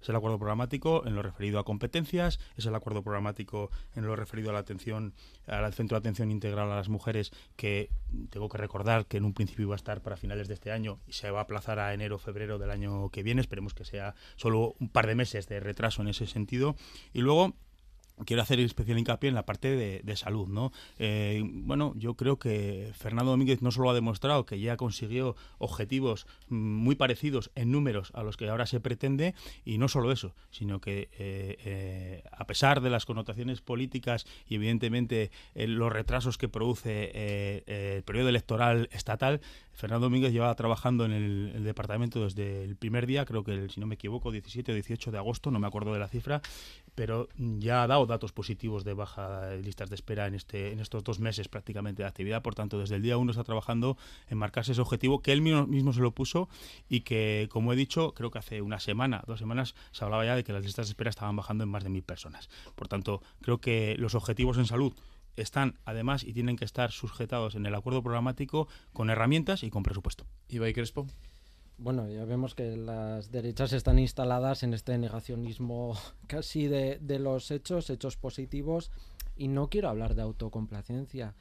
Es el acuerdo programático en lo referido a competencias, es el acuerdo programático en lo referido a la atención, al Centro de Atención Integral a las Mujeres, que tengo que recordar que en un principio iba a estar para finales de este año y se va a aplazar a enero febrero del año que viene. Esperemos que sea solo un par de meses de retraso en ese sentido. Y luego quiero hacer especial hincapié en la parte de, salud, ¿no? Eh, bueno, yo creo que Fernando Domínguez no solo ha demostrado que ya consiguió objetivos muy parecidos en números a los que ahora se pretende, y no solo eso, sino que eh, eh, a pesar de las connotaciones políticas y evidentemente los retrasos que produce el periodo electoral estatal, Fernando Domínguez lleva trabajando en el, departamento desde el primer día, creo que, si no me equivoco, 17 o 18 de agosto, no me acuerdo de la cifra, pero ya ha dado datos positivos de baja de listas de espera en, este, en estos dos meses prácticamente de actividad. Por tanto, desde el día uno está trabajando en marcarse ese objetivo que él mismo, se lo puso y que, como he dicho, creo que hace una semana, dos semanas, se hablaba ya de que las listas de espera estaban bajando en más de mil personas. Por tanto, creo que los objetivos en salud están además y tienen que estar sujetados en el acuerdo programático con herramientas y con presupuesto. Ibai Crespo. Bueno, ya vemos que las derechas están instaladas en este negacionismo [laughs] casi de, de los hechos, hechos positivos, y no quiero hablar de autocomplacencia,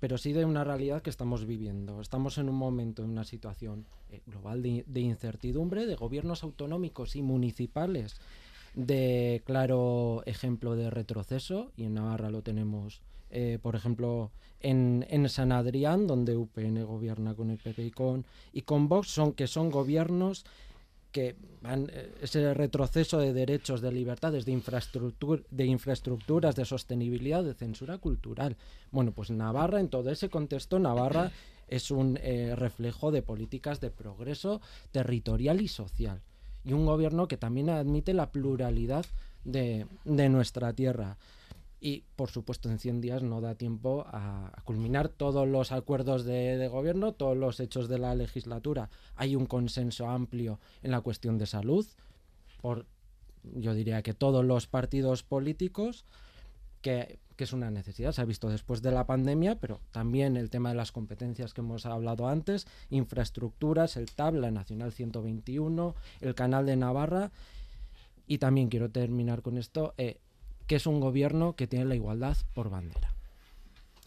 pero sí de una realidad que estamos viviendo. Estamos en un momento, en una situación eh, global de, incertidumbre, de gobiernos autonómicos y municipales de claro ejemplo de retroceso, y en Navarra lo tenemos, eh, por ejemplo, en, en, San Adrián, donde UPN gobierna con el PP y con, Vox, son que son gobiernos que van, eh, ese retroceso de derechos, de libertades, de, infraestructura, de infraestructuras, de sostenibilidad, de censura cultural. Bueno, pues Navarra, en todo ese contexto, Navarra es un eh, reflejo de políticas de progreso territorial y social. Y un gobierno que también admite la pluralidad de, de nuestra tierra y por supuesto en 100 días no da tiempo a, culminar todos los acuerdos de, gobierno, todos los hechos de la legislatura. Hay un consenso amplio en la cuestión de salud, por yo diría que todos los partidos políticos, que, que es una necesidad, se ha visto después de la pandemia, pero también el tema de las competencias que hemos hablado antes, infraestructuras, el TAB, la Nacional 121, el Canal de Navarra. Y también quiero terminar con esto. Eh, que es un gobierno que tiene la igualdad por bandera.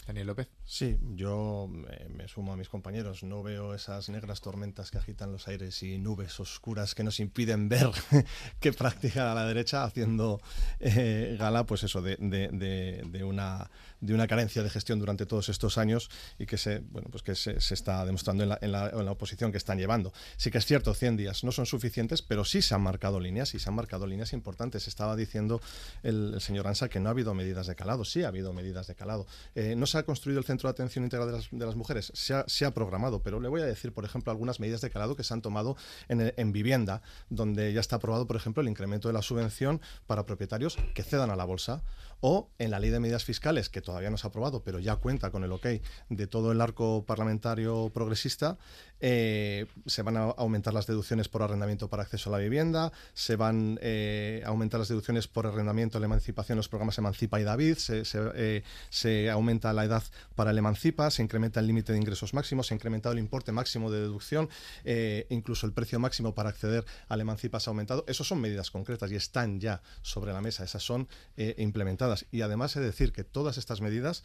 Daniel López. Sí, yo me, sumo a mis compañeros. No veo esas negras tormentas que agitan los aires y nubes oscuras que nos impiden ver [laughs] qué práctica a la derecha haciendo eh, gala, pues eso, de, de, una, de una carencia de gestión durante todos estos años y que se, bueno, pues que se, está demostrando en la, en, la, en la, oposición que están llevando. Sí que es cierto, 100 días no son suficientes, pero sí se han marcado líneas y se han marcado líneas importantes. Estaba diciendo el, señor Ansa que no ha habido medidas de calado. Sí ha habido medidas de calado. Eh, no se ha construido el Centro de Atención Integral de las, Mujeres, se ha, programado, pero le voy a decir, por ejemplo, algunas medidas de calado que se han tomado en, vivienda, donde ya está aprobado, por ejemplo, el incremento de la subvención para propietarios que cedan a la bolsa, o en la ley de medidas fiscales, que todavía no se ha aprobado, pero ya cuenta con el ok de todo el arco parlamentario progresista, eh, se van a aumentar las deducciones por arrendamiento para acceso a la vivienda, se van eh, a aumentar las deducciones por arrendamiento, la emancipación, los programas Emancipa y David, se, eh, se aumenta la edad para el Emancipa, se incrementa el límite de ingresos máximos, se ha incrementado el importe máximo de deducción, incluso el precio máximo para acceder al Emancipa se ha aumentado. Esas son medidas concretas y están ya sobre la mesa, esas son implementadas. Y además he de decir que todas estas medidas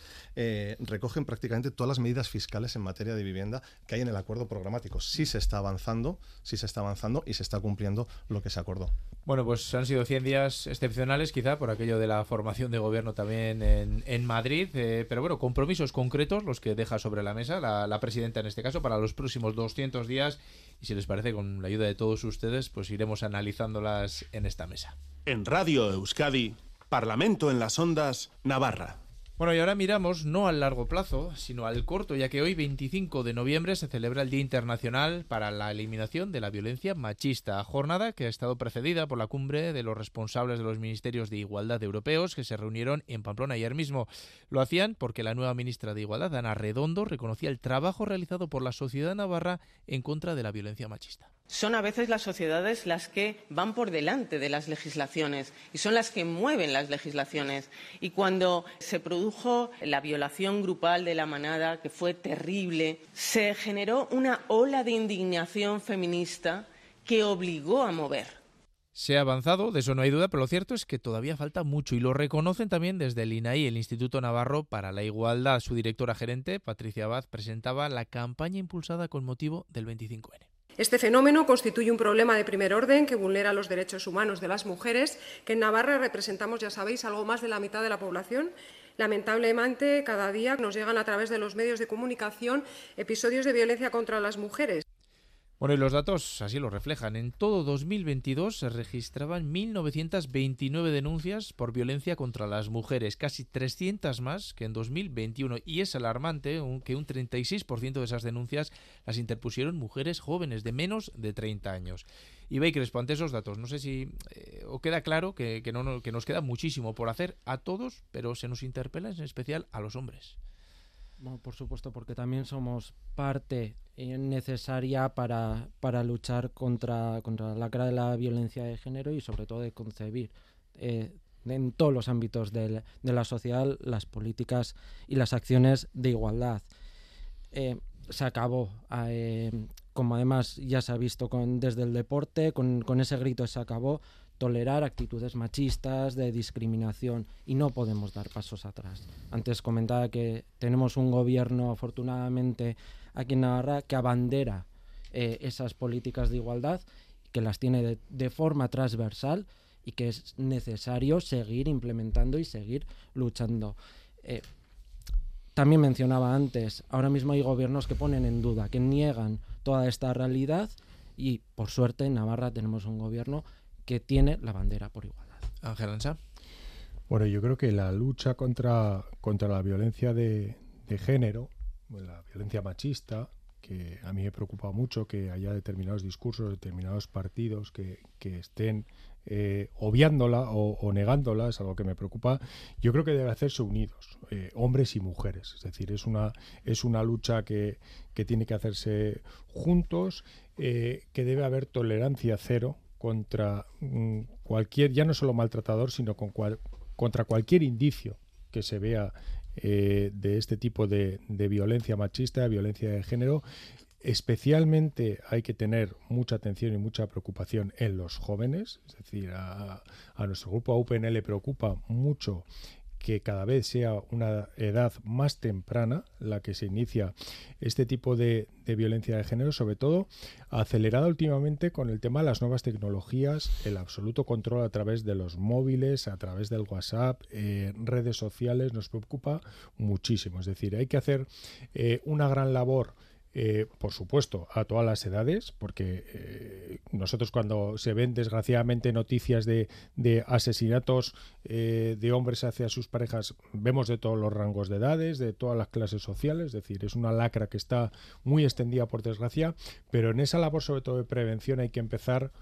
recogen prácticamente todas las medidas fiscales en materia de vivienda que hay en el acuerdo programático Sí se está avanzando, sí se está avanzando y se está cumpliendo lo que se acordó. Bueno, pues han sido 100 días excepcionales, quizá por aquello de la formación de gobierno también en, Madrid, eh, pero bueno, compromisos concretos los que deja sobre la mesa la, la presidenta en este caso para los próximos 200 días y si les parece, con la ayuda de todos ustedes, pues iremos analizándolas en esta mesa. En Radio Euskadi, Parlamento en las Ondas, Navarra. Bueno, y ahora miramos no al largo plazo, sino al corto, ya que hoy, 25 de noviembre, se celebra el Día Internacional para la Eliminación de la Violencia Machista, jornada que ha estado precedida por la cumbre de los responsables de los ministerios de Igualdad europeos que se reunieron en Pamplona ayer mismo. Lo hacían porque la nueva ministra de Igualdad, Ana Redondo, reconocía el trabajo realizado por la sociedad navarra en contra de la violencia machista son a veces las sociedades las que van por delante de las legislaciones y son las que mueven las legislaciones. Y cuando se produjo la violación grupal de la manada, que fue terrible, se generó una ola de indignación feminista que obligó a mover. Se ha avanzado, de eso no hay duda, pero lo cierto es que todavía falta mucho y lo reconocen también desde el INAI, el Instituto Navarro para la Igualdad. Su directora gerente, Patricia Abad, presentaba la campaña impulsada con motivo del 25N. Este fenómeno constituye un problema de primer orden que vulnera los derechos humanos de las mujeres, que en Navarra representamos, ya sabéis, algo más de la mitad de la población. Lamentablemente, cada día nos llegan a través de los medios de comunicación episodios de violencia contra las mujeres. Bueno, y los datos así lo reflejan. En todo 2022 se registraban 1.929 denuncias por violencia contra las mujeres, casi 300 más que en 2021. Y es alarmante que un 36% de esas denuncias las interpusieron mujeres jóvenes de menos de 30 años. Y Crespo, ante esos datos, no sé si eh, queda claro que, no, que nos queda muchísimo por hacer a todos, pero se nos interpela en especial a los hombres. Por supuesto, porque también somos parte eh, necesaria para, para luchar contra, contra la cara de la violencia de género y sobre todo de concebir eh, en todos los ámbitos de, la sociedad las políticas y las acciones de igualdad. Eh, se acabó, como además ya se ha visto con, desde el deporte, con, con ese grito se acabó tolerar actitudes machistas, de discriminación, y no podemos dar pasos atrás. Antes comentaba que tenemos un gobierno, afortunadamente, aquí en Navarra, que abandera eh, esas políticas de igualdad, que las tiene de, forma transversal y que es necesario seguir implementando y seguir luchando. Eh, también mencionaba antes, ahora mismo hay gobiernos que ponen en duda, que niegan toda esta realidad y por suerte en Navarra tenemos un gobierno que tiene la bandera por igualdad. Ángel Ansa. Bueno, yo creo que la lucha contra, contra la violencia de, género, la violencia machista, que a mí me preocupa mucho que haya determinados discursos, determinados partidos que, que estén eh, obviándola o, negándola, es algo que me preocupa. Yo creo que debe hacerse unidos, eh, hombres y mujeres. Es decir, es una, es una lucha que, que tiene que hacerse juntos, eh, que debe haber tolerancia cero contra mm, cualquier, ya no solo maltratador, sino con contra cualquier indicio que se vea eh, de este tipo de, de, violencia machista, violencia de género. Especialmente hay que tener mucha atención y mucha preocupación en los jóvenes, es decir, a, a nuestro grupo UPN le preocupa mucho que cada vez sea una edad más temprana la que se inicia este tipo de, violencia de género, sobre todo acelerada últimamente con el tema de las nuevas tecnologías, el absoluto control a través de los móviles, a través del WhatsApp, eh, redes sociales, nos preocupa muchísimo. Es decir, hay que hacer eh, una gran labor eh, por supuesto, a todas las edades, porque eh, nosotros cuando se ven desgraciadamente noticias de, asesinatos eh, de hombres hacia sus parejas, vemos de todos los rangos de edades, de todas las clases sociales, es decir, es una lacra que está muy extendida por desgracia, pero en esa labor sobre todo de prevención hay que empezar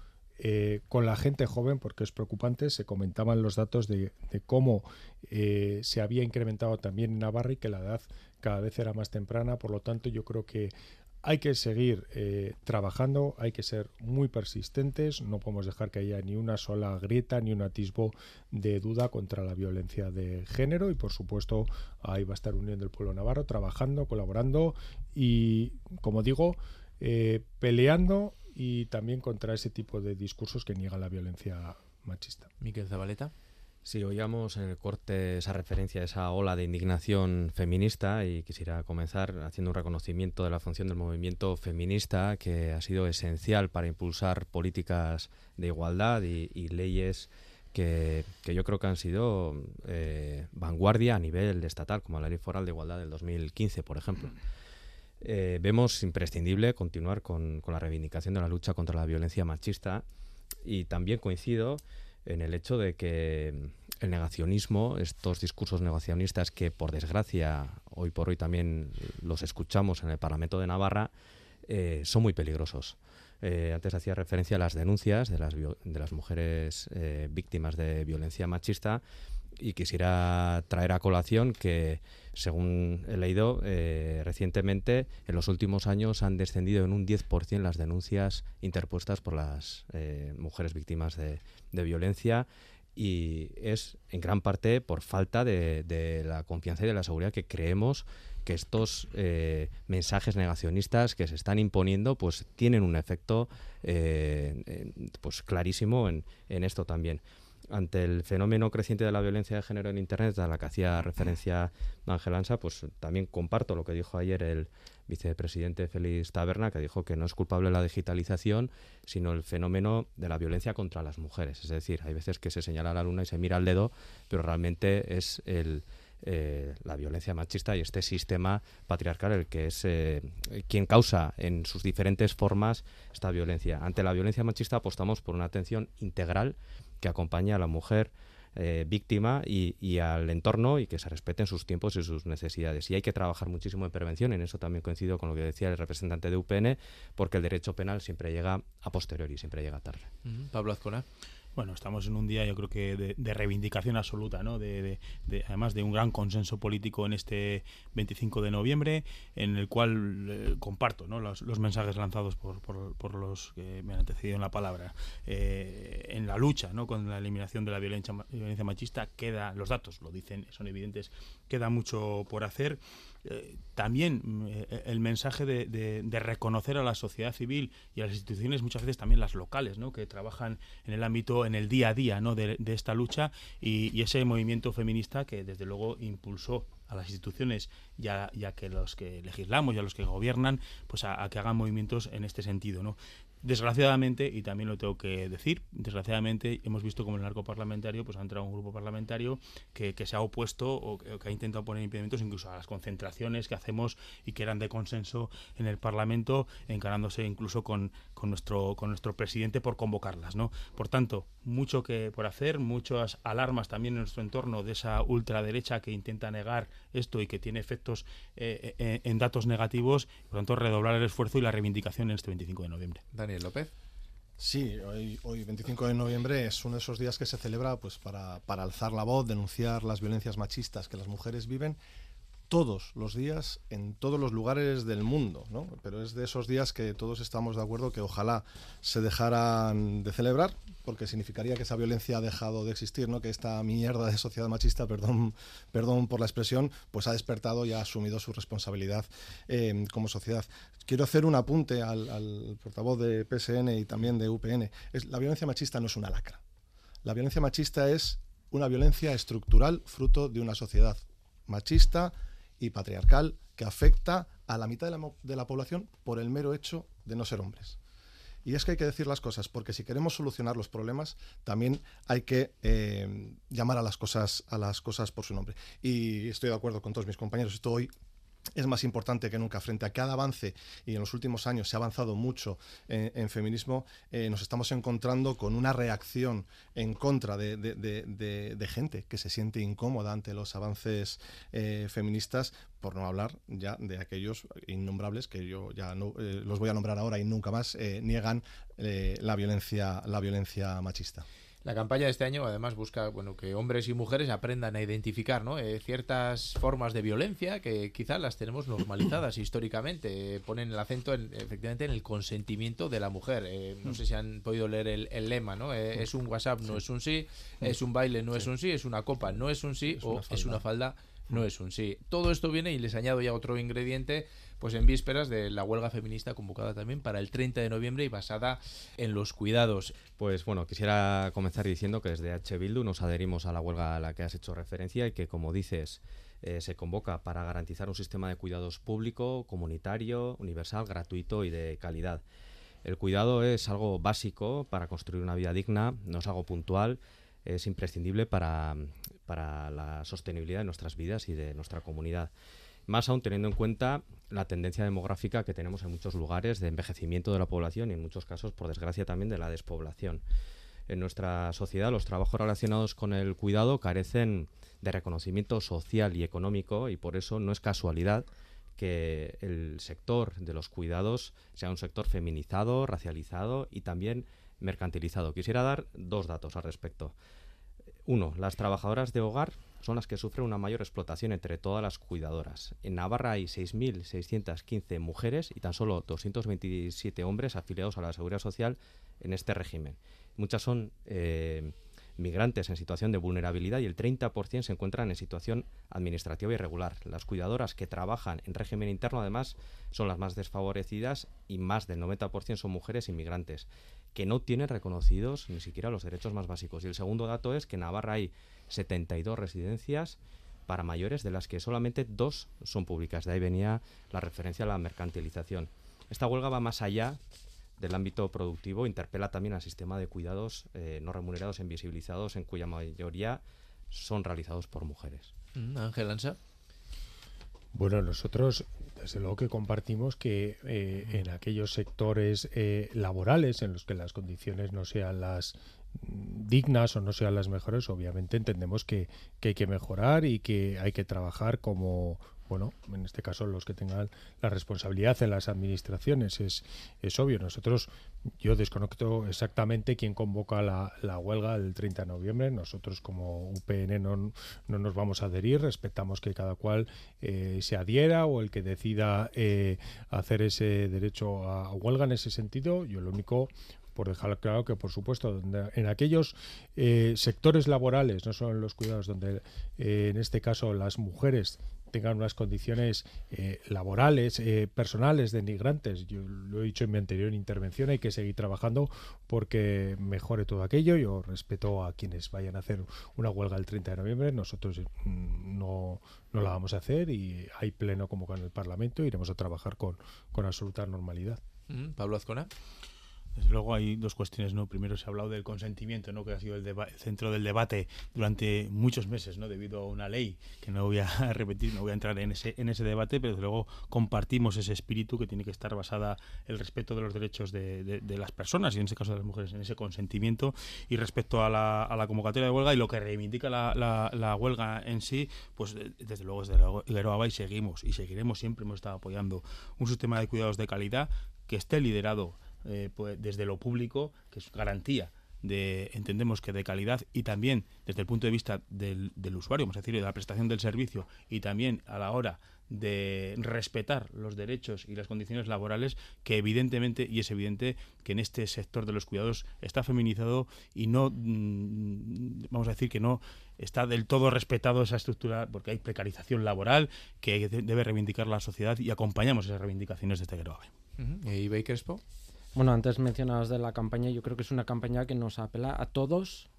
con la gente joven, porque es preocupante, se comentaban los datos de, de cómo se había incrementado también en Navarra y que la edad cada vez era más temprana, por lo tanto yo creo que hay que seguir eh, trabajando, hay que ser muy persistentes, no podemos dejar que haya ni una sola grieta ni un atisbo de duda contra la violencia de género y por supuesto ahí va a estar Unión del Pueblo Navarro trabajando, colaborando y como digo, eh, peleando y también contra ese tipo de discursos que niegan la violencia machista. Miquel Zabaleta. Sí, oíamos en el corte esa referencia a esa ola de indignación feminista y quisiera comenzar haciendo un reconocimiento de la función del movimiento feminista que ha sido esencial para impulsar políticas de igualdad y, leyes que, yo creo que han sido eh, vanguardia a nivel estatal, como la Ley Foral de Igualdad del 2015, por ejemplo. Eh, vemos imprescindible continuar con, con la reivindicación de la lucha contra la violencia machista y también coincido en el hecho de que el negacionismo, estos discursos negacionistas que por desgracia hoy por hoy también los escuchamos en el Parlamento de Navarra, eh, son muy peligrosos. Eh, antes hacía referencia a las denuncias de las, de las mujeres eh, víctimas de violencia machista y quisiera traer a colación que, según he leído recientemente, en los últimos años han descendido en un 10% las denuncias interpuestas por las mujeres víctimas de, violencia y es en gran parte por falta de, la confianza y de la seguridad que creemos que estos eh, mensajes negacionistas que se están imponiendo pues tienen un efecto eh, pues clarísimo en, esto también ante el fenómeno creciente de la violencia de género en internet a la que hacía referencia Ángel Ansa pues también comparto lo que dijo ayer el, vicepresidente Félix Taberna, que dijo que no es culpable la digitalización, sino el fenómeno de la violencia contra las mujeres. Es decir, hay veces que se señala la luna y se mira el dedo, pero realmente es el, eh, la violencia machista y este sistema patriarcal el que es eh, quien causa en sus diferentes formas esta violencia. Ante la violencia machista apostamos por una atención integral que acompañe a la mujer eh, víctima y, al entorno y que se respeten sus tiempos y sus necesidades. Y hay que trabajar muchísimo en prevención, en eso también coincido con lo que decía el representante de UPN, porque el derecho penal siempre llega a posteriori, siempre llega tarde. Pablo Azcona. Bueno, estamos en un día, yo creo que de, reivindicación absoluta, ¿no? De, además de un gran consenso político en este 25 de noviembre, en el cual eh, comparto ¿no? los, mensajes lanzados por, por, los que me han antecedido en la palabra. Eh, en la lucha ¿no? con la eliminación de la violencia, violencia machista, queda, los datos lo dicen, son evidentes, queda mucho por hacer eh, también mm, eh, el mensaje de, reconocer a la sociedad civil y a las instituciones, muchas veces también las locales, ¿no? que trabajan en el ámbito, en el día a día de, esta lucha y, ese movimiento feminista que desde luego impulsó a las instituciones ya, ya que los que legislamos y a los que gobiernan pues a, a, que hagan movimientos en este sentido no Desgraciadamente, y también lo tengo que decir, desgraciadamente hemos visto como en el arco parlamentario pues ha entrado un grupo parlamentario que, se ha opuesto o que, ha intentado poner impedimentos incluso a las concentraciones que hacemos y que eran de consenso en el Parlamento, encarándose incluso con, con nuestro, con nuestro presidente por convocarlas. ¿no? Por tanto, mucho que por hacer, muchas alarmas también en nuestro entorno de esa ultraderecha que intenta negar esto y que tiene efectos eh, eh, en datos negativos, por tanto redoblar el esfuerzo y la reivindicación en este 25 de noviembre. López. Sí, hoy, hoy 25 de noviembre es uno de esos días que se celebra pues para, para alzar la voz, denunciar las violencias machistas que las mujeres viven todos los días en todos los lugares del mundo, ¿no? Pero es de esos días que todos estamos de acuerdo que ojalá se dejaran de celebrar, porque significaría que esa violencia ha dejado de existir, ¿no? Que esta mierda de sociedad machista, perdón, perdón por la expresión, pues ha despertado y ha asumido su responsabilidad eh, como sociedad. Quiero hacer un apunte al, portavoz de PSN y también de UPN. La violencia machista no es una lacra. La violencia machista es una violencia estructural fruto de una sociedad machista, y patriarcal que afecta a la mitad de la, población por el mero hecho de no ser hombres. Y es que hay que decir las cosas, porque si queremos solucionar los problemas, también hay que eh, llamar a las cosas a las cosas por su nombre. Y estoy de acuerdo con todos mis compañeros. Esto hoy es más importante que nunca. Frente a cada avance, y en los últimos años se ha avanzado mucho en, feminismo, eh, nos estamos encontrando con una reacción en contra de, gente que se siente incómoda ante los avances eh, feministas, por no hablar ya de aquellos innombrables que yo ya no eh, los voy a nombrar ahora y nunca más niegan la violencia la violencia machista. La campaña de este año además busca bueno que hombres y mujeres aprendan a identificar ¿no? Eh, ciertas formas de violencia que quizás las tenemos normalizadas [clears throat] históricamente. ponen el acento en, efectivamente en el consentimiento de la mujer. Eh, no sé si han podido leer el, lema, ¿no? Eh, es un WhatsApp, no es un sí, es un baile, no es un sí, es una copa, no es un sí, o es una falda, no es un sí. Todo esto viene y les añado ya otro ingrediente pues en vísperas de la huelga feminista convocada también para el 30 de noviembre y basada en los cuidados. Pues bueno, quisiera comenzar diciendo que desde H. Bildu nos adherimos a la huelga a la que has hecho referencia y que, como dices, eh, se convoca para garantizar un sistema de cuidados público, comunitario, universal, gratuito y de calidad. El cuidado es algo básico para construir una vida digna, no es algo puntual, es imprescindible para, para la sostenibilidad de nuestras vidas y de nuestra comunidad más aún teniendo en cuenta la tendencia demográfica que tenemos en muchos lugares de envejecimiento de la población y en muchos casos, por desgracia, también de la despoblación. En nuestra sociedad los trabajos relacionados con el cuidado carecen de reconocimiento social y económico y por eso no es casualidad que el sector de los cuidados sea un sector feminizado, racializado y también mercantilizado. Quisiera dar dos datos al respecto. Uno, las trabajadoras de hogar son las que sufren una mayor explotación entre todas las cuidadoras. En Navarra hay 6.615 mujeres y tan solo 227 hombres afiliados a la Seguridad Social en este régimen. Muchas son eh, migrantes en situación de vulnerabilidad y el 30% se encuentran en situación administrativa irregular. Las cuidadoras que trabajan en régimen interno además son las más desfavorecidas y más del 90% son mujeres inmigrantes que no tienen reconocidos ni siquiera los derechos más básicos. Y el segundo dato es que en Navarra hay 72 residencias para mayores, de las que solamente dos son públicas. De ahí venía la referencia a la mercantilización. Esta huelga va más allá del ámbito productivo, interpela también al sistema de cuidados eh, no remunerados e invisibilizados, en cuya mayoría son realizados por mujeres. Mm, Ángel Ansa. Bueno, nosotros desde luego que compartimos que eh, en aquellos sectores eh, laborales en los que las condiciones no sean las dignas o no sean las mejores, obviamente entendemos que, que hay que mejorar y que hay que trabajar como, bueno, en este caso los que tengan la responsabilidad en las administraciones, es, es obvio. Nosotros, yo desconecto exactamente quién convoca la, la, huelga del 30 de noviembre. Nosotros como UPN no, no nos vamos a adherir, respetamos que cada cual eh, se adhiera o el que decida eh, hacer ese derecho a huelga en ese sentido. Yo lo único por dejar claro que, por supuesto, en aquellos eh, sectores laborales, no solo en los cuidados, donde en este caso las mujeres tengan unas condiciones eh, laborales, eh, personales, denigrantes. Yo lo he dicho en mi anterior intervención, hay que seguir trabajando porque mejore todo aquello. Yo respeto a quienes vayan a hacer una huelga el 30 de noviembre. Nosotros mm, no, no la vamos a hacer y hay pleno como en el Parlamento. Iremos a trabajar con, con absoluta normalidad. Mm, Pablo Azcona. Desde luego hay dos cuestiones, ¿no? Primero se ha hablado del consentimiento, ¿no? Que ha sido el, centro del debate durante muchos meses, ¿no? Debido a una ley que no voy a [laughs] repetir, no voy a entrar en ese en ese debate, pero desde luego compartimos ese espíritu que tiene que estar basada el respeto de los derechos de, las personas y en ese caso de las mujeres, en ese consentimiento y respecto a la, a la convocatoria de huelga y lo que reivindica la, la, huelga en sí, pues desde luego desde luego y seguimos y seguiremos siempre hemos estado apoyando un sistema de cuidados de calidad que esté liderado eh, pues, desde lo público, que es garantía de, entendemos que de calidad y también desde el punto de vista del, del usuario, vamos a decir, de la prestación del servicio y también a la hora de respetar los derechos y las condiciones laborales que evidentemente y es evidente que en este sector de los cuidados está feminizado y no mm, vamos a decir que no está del todo respetado esa estructura porque hay precarización laboral que debe reivindicar la sociedad y acompañamos esas reivindicaciones de este. ¿Y Bakerspo? Bueno, antes mencionabas de la campaña, yo creo que es una campaña que nos apela a todos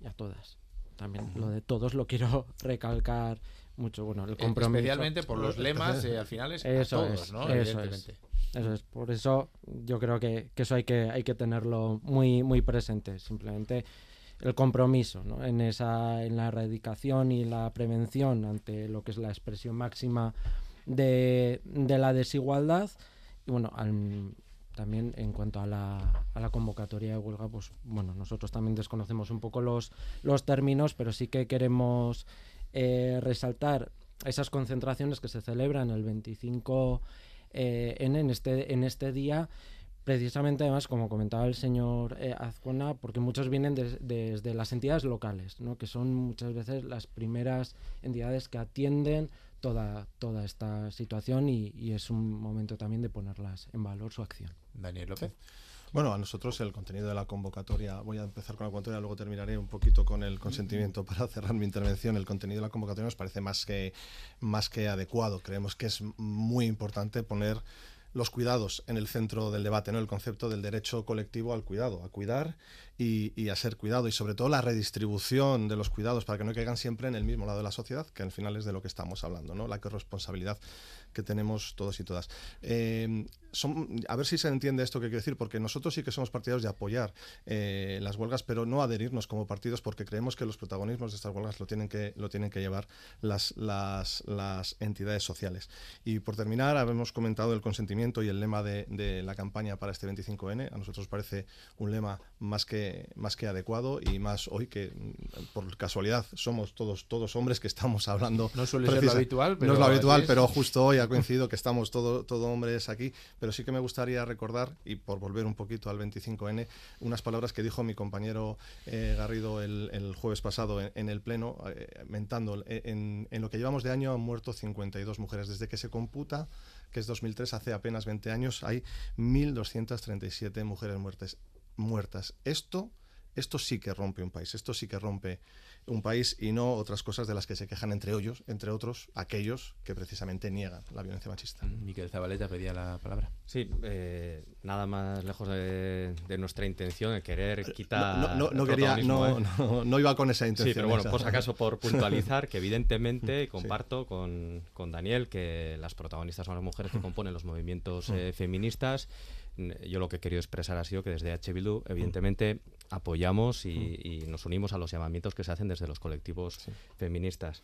y a todas. También lo de todos lo quiero [laughs] recalcar mucho. Bueno, el compromiso. Especialmente por los lemas, eh, al final es eso todos, es, ¿no? Eso es. Eso es. Por eso yo creo que, que, eso hay que, hay que tenerlo muy, muy presente. Simplemente el compromiso ¿no? en, esa, en la erradicación y la prevención ante lo que es la expresión máxima de, de la desigualdad. Y bueno, al, también en cuanto a la, a la, convocatoria de huelga, pues bueno, nosotros también desconocemos un poco los, los términos, pero sí que queremos eh, resaltar esas concentraciones que se celebran el 25 eh, en, en, este, en este día, precisamente además, como comentaba el señor eh, Azcona, porque muchos vienen desde las entidades locales, ¿no? que son muchas veces las primeras entidades que atienden toda, toda esta situación y, es un momento también de ponerlas en valor su acción. Daniel López. Bueno, a nosotros el contenido de la convocatoria, voy a empezar con la convocatoria, luego terminaré un poquito con el consentimiento para cerrar mi intervención. El contenido de la convocatoria nos parece más que, más que adecuado. Creemos que es muy importante poner los cuidados en el centro del debate, ¿no? el concepto del derecho colectivo al cuidado, a cuidar y, y, a ser cuidado, y sobre todo la redistribución de los cuidados para que no caigan siempre en el mismo lado de la sociedad, que al final es de lo que estamos hablando, ¿no? la corresponsabilidad que tenemos todos y todas. Eh, a ver si se entiende esto que quiero decir, porque nosotros sí que somos partidarios de apoyar eh, las huelgas, pero no adherirnos como partidos porque creemos que los protagonismos de estas huelgas lo tienen que, lo tienen que llevar las, las, las entidades sociales. Y por terminar, habíamos comentado el consentimiento y el lema de la campaña para este 25N. A nosotros parece un lema más que, más que adecuado y más hoy que, por casualidad, somos todos, todos hombres que estamos hablando. No suele ser lo habitual, pero, no es lo habitual, pero justo hoy ha coincidido que estamos todo, todo hombres aquí, pero sí que me gustaría recordar, y por volver un poquito al 25N, unas palabras que dijo mi compañero eh, Garrido el, jueves pasado en, el Pleno, eh, mentando, en, en, lo que llevamos de año han muerto 52 mujeres. Desde que se computa, que es 2003, hace apenas 20 años, hay 1.237 mujeres muertes, muertas. Esto, esto sí que rompe un país, esto sí que rompe un país y no otras cosas de las que se quejan entre ellos, entre otros, aquellos que precisamente niegan la violencia machista. Mm, Miquel Zabaleta pedía la palabra. Sí, eh, nada más lejos de, nuestra intención, de querer quitar. No, no, quería, ¿eh? no, no, iba con esa intención. Sí, pero bueno, por acaso, por [laughs] puntualizar, que evidentemente comparto con, con, Daniel que las protagonistas son las mujeres que componen los movimientos eh, feministas yo lo que he querido expresar ha sido que desde H. Bildu, evidentemente, apoyamos y, nos unimos a los llamamientos que se hacen desde los colectivos feministas.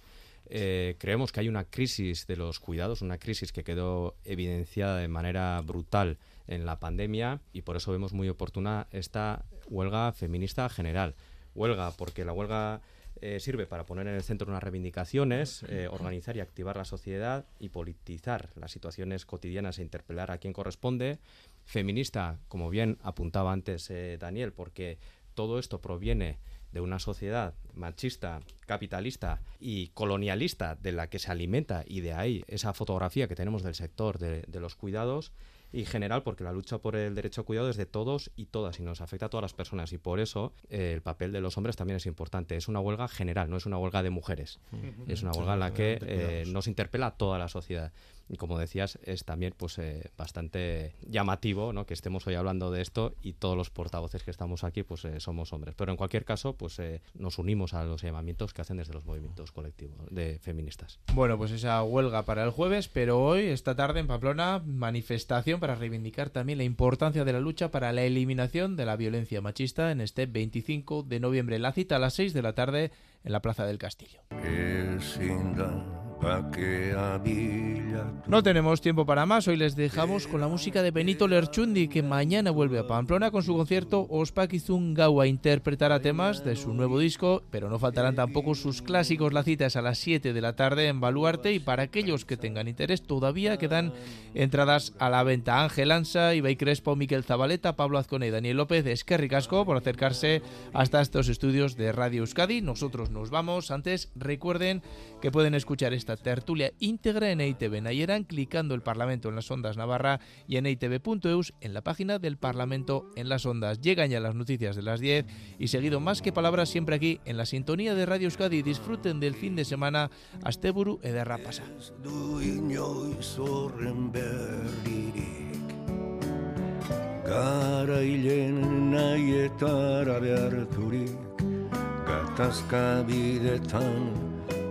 Eh, creemos que hay una crisis de los cuidados, una crisis que quedó evidenciada de manera brutal en la pandemia y por eso vemos muy oportuna esta huelga feminista general. Huelga porque la huelga eh, sirve para poner en el centro unas reivindicaciones, eh, organizar y activar la sociedad y politizar las situaciones cotidianas e interpelar a quien corresponde. Feminista, como bien apuntaba antes Daniel, porque todo esto proviene de una sociedad machista, capitalista y colonialista de la que se alimenta y de ahí esa fotografía que tenemos del sector de, los cuidados y general, porque la lucha por el derecho a cuidado es de todos y todas y nos afecta a todas las personas y por eso eh, el papel de los hombres también es importante. Es una huelga general, no es una huelga de mujeres. Es una huelga en la que eh, nos interpela a toda la sociedad. Y como decías, es también pues eh, bastante llamativo ¿no? que estemos hoy hablando de esto y todos los portavoces que estamos aquí pues eh, somos hombres. Pero en cualquier caso, pues eh, nos unimos a los llamamientos que hacen desde los movimientos colectivos de feministas. Bueno, pues esa huelga para el jueves, pero hoy, esta tarde en Pamplona, manifestación para reivindicar también la importancia de la lucha para la eliminación de la violencia machista en este 25 de noviembre. La cita a las 6 de la tarde en la Plaza del Castillo. No tenemos tiempo para más, hoy les dejamos con la música de Benito Lerchundi, que mañana vuelve a Pamplona con su concierto Ospakizun Gaua. Interpretará temas de su nuevo disco, pero no faltarán tampoco sus clásicos. La cita es a las 7 de la tarde en Baluarte y para aquellos que tengan interés todavía quedan entradas a la venta. Ángel Ansa, Ibai Crespo, Miquel Zabaleta, Pablo Azcona y Daniel López. Es que ricasco por acercarse hasta estos estudios de Radio Euskadi. Nosotros nos vamos. Antes recuerden que pueden escuchar esta tertulia íntegra en EITV Nayeran clicando el Parlamento en las Ondas Navarra y en eitv.eus en la página del Parlamento en las Ondas. Llegan ya las noticias de las 10 y seguido más que palabras siempre aquí en la sintonía de Radio Euskadi. Disfruten del fin de semana Asteburu ederra pasa.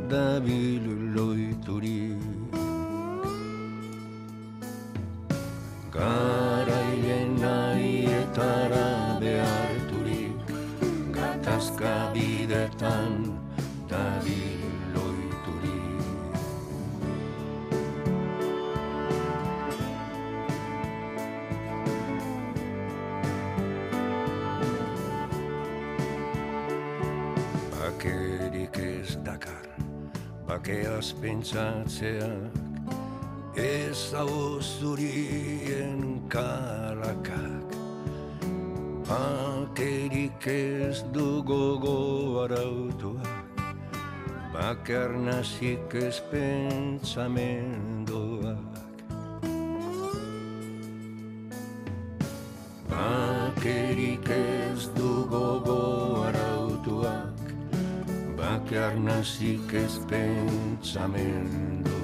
Dabil loiturik Garailen nahietara beharturik Gatazka bidetan dabil loiturik Bakerik ez dakar Bakeaz pentsatzeak Ez hau zurien kalakak. Bakerik ez du gogo arautuak Bakar ez pentsamenduak. Bakerik ez du gogo arautuak bakar nazik ez pentsamendu.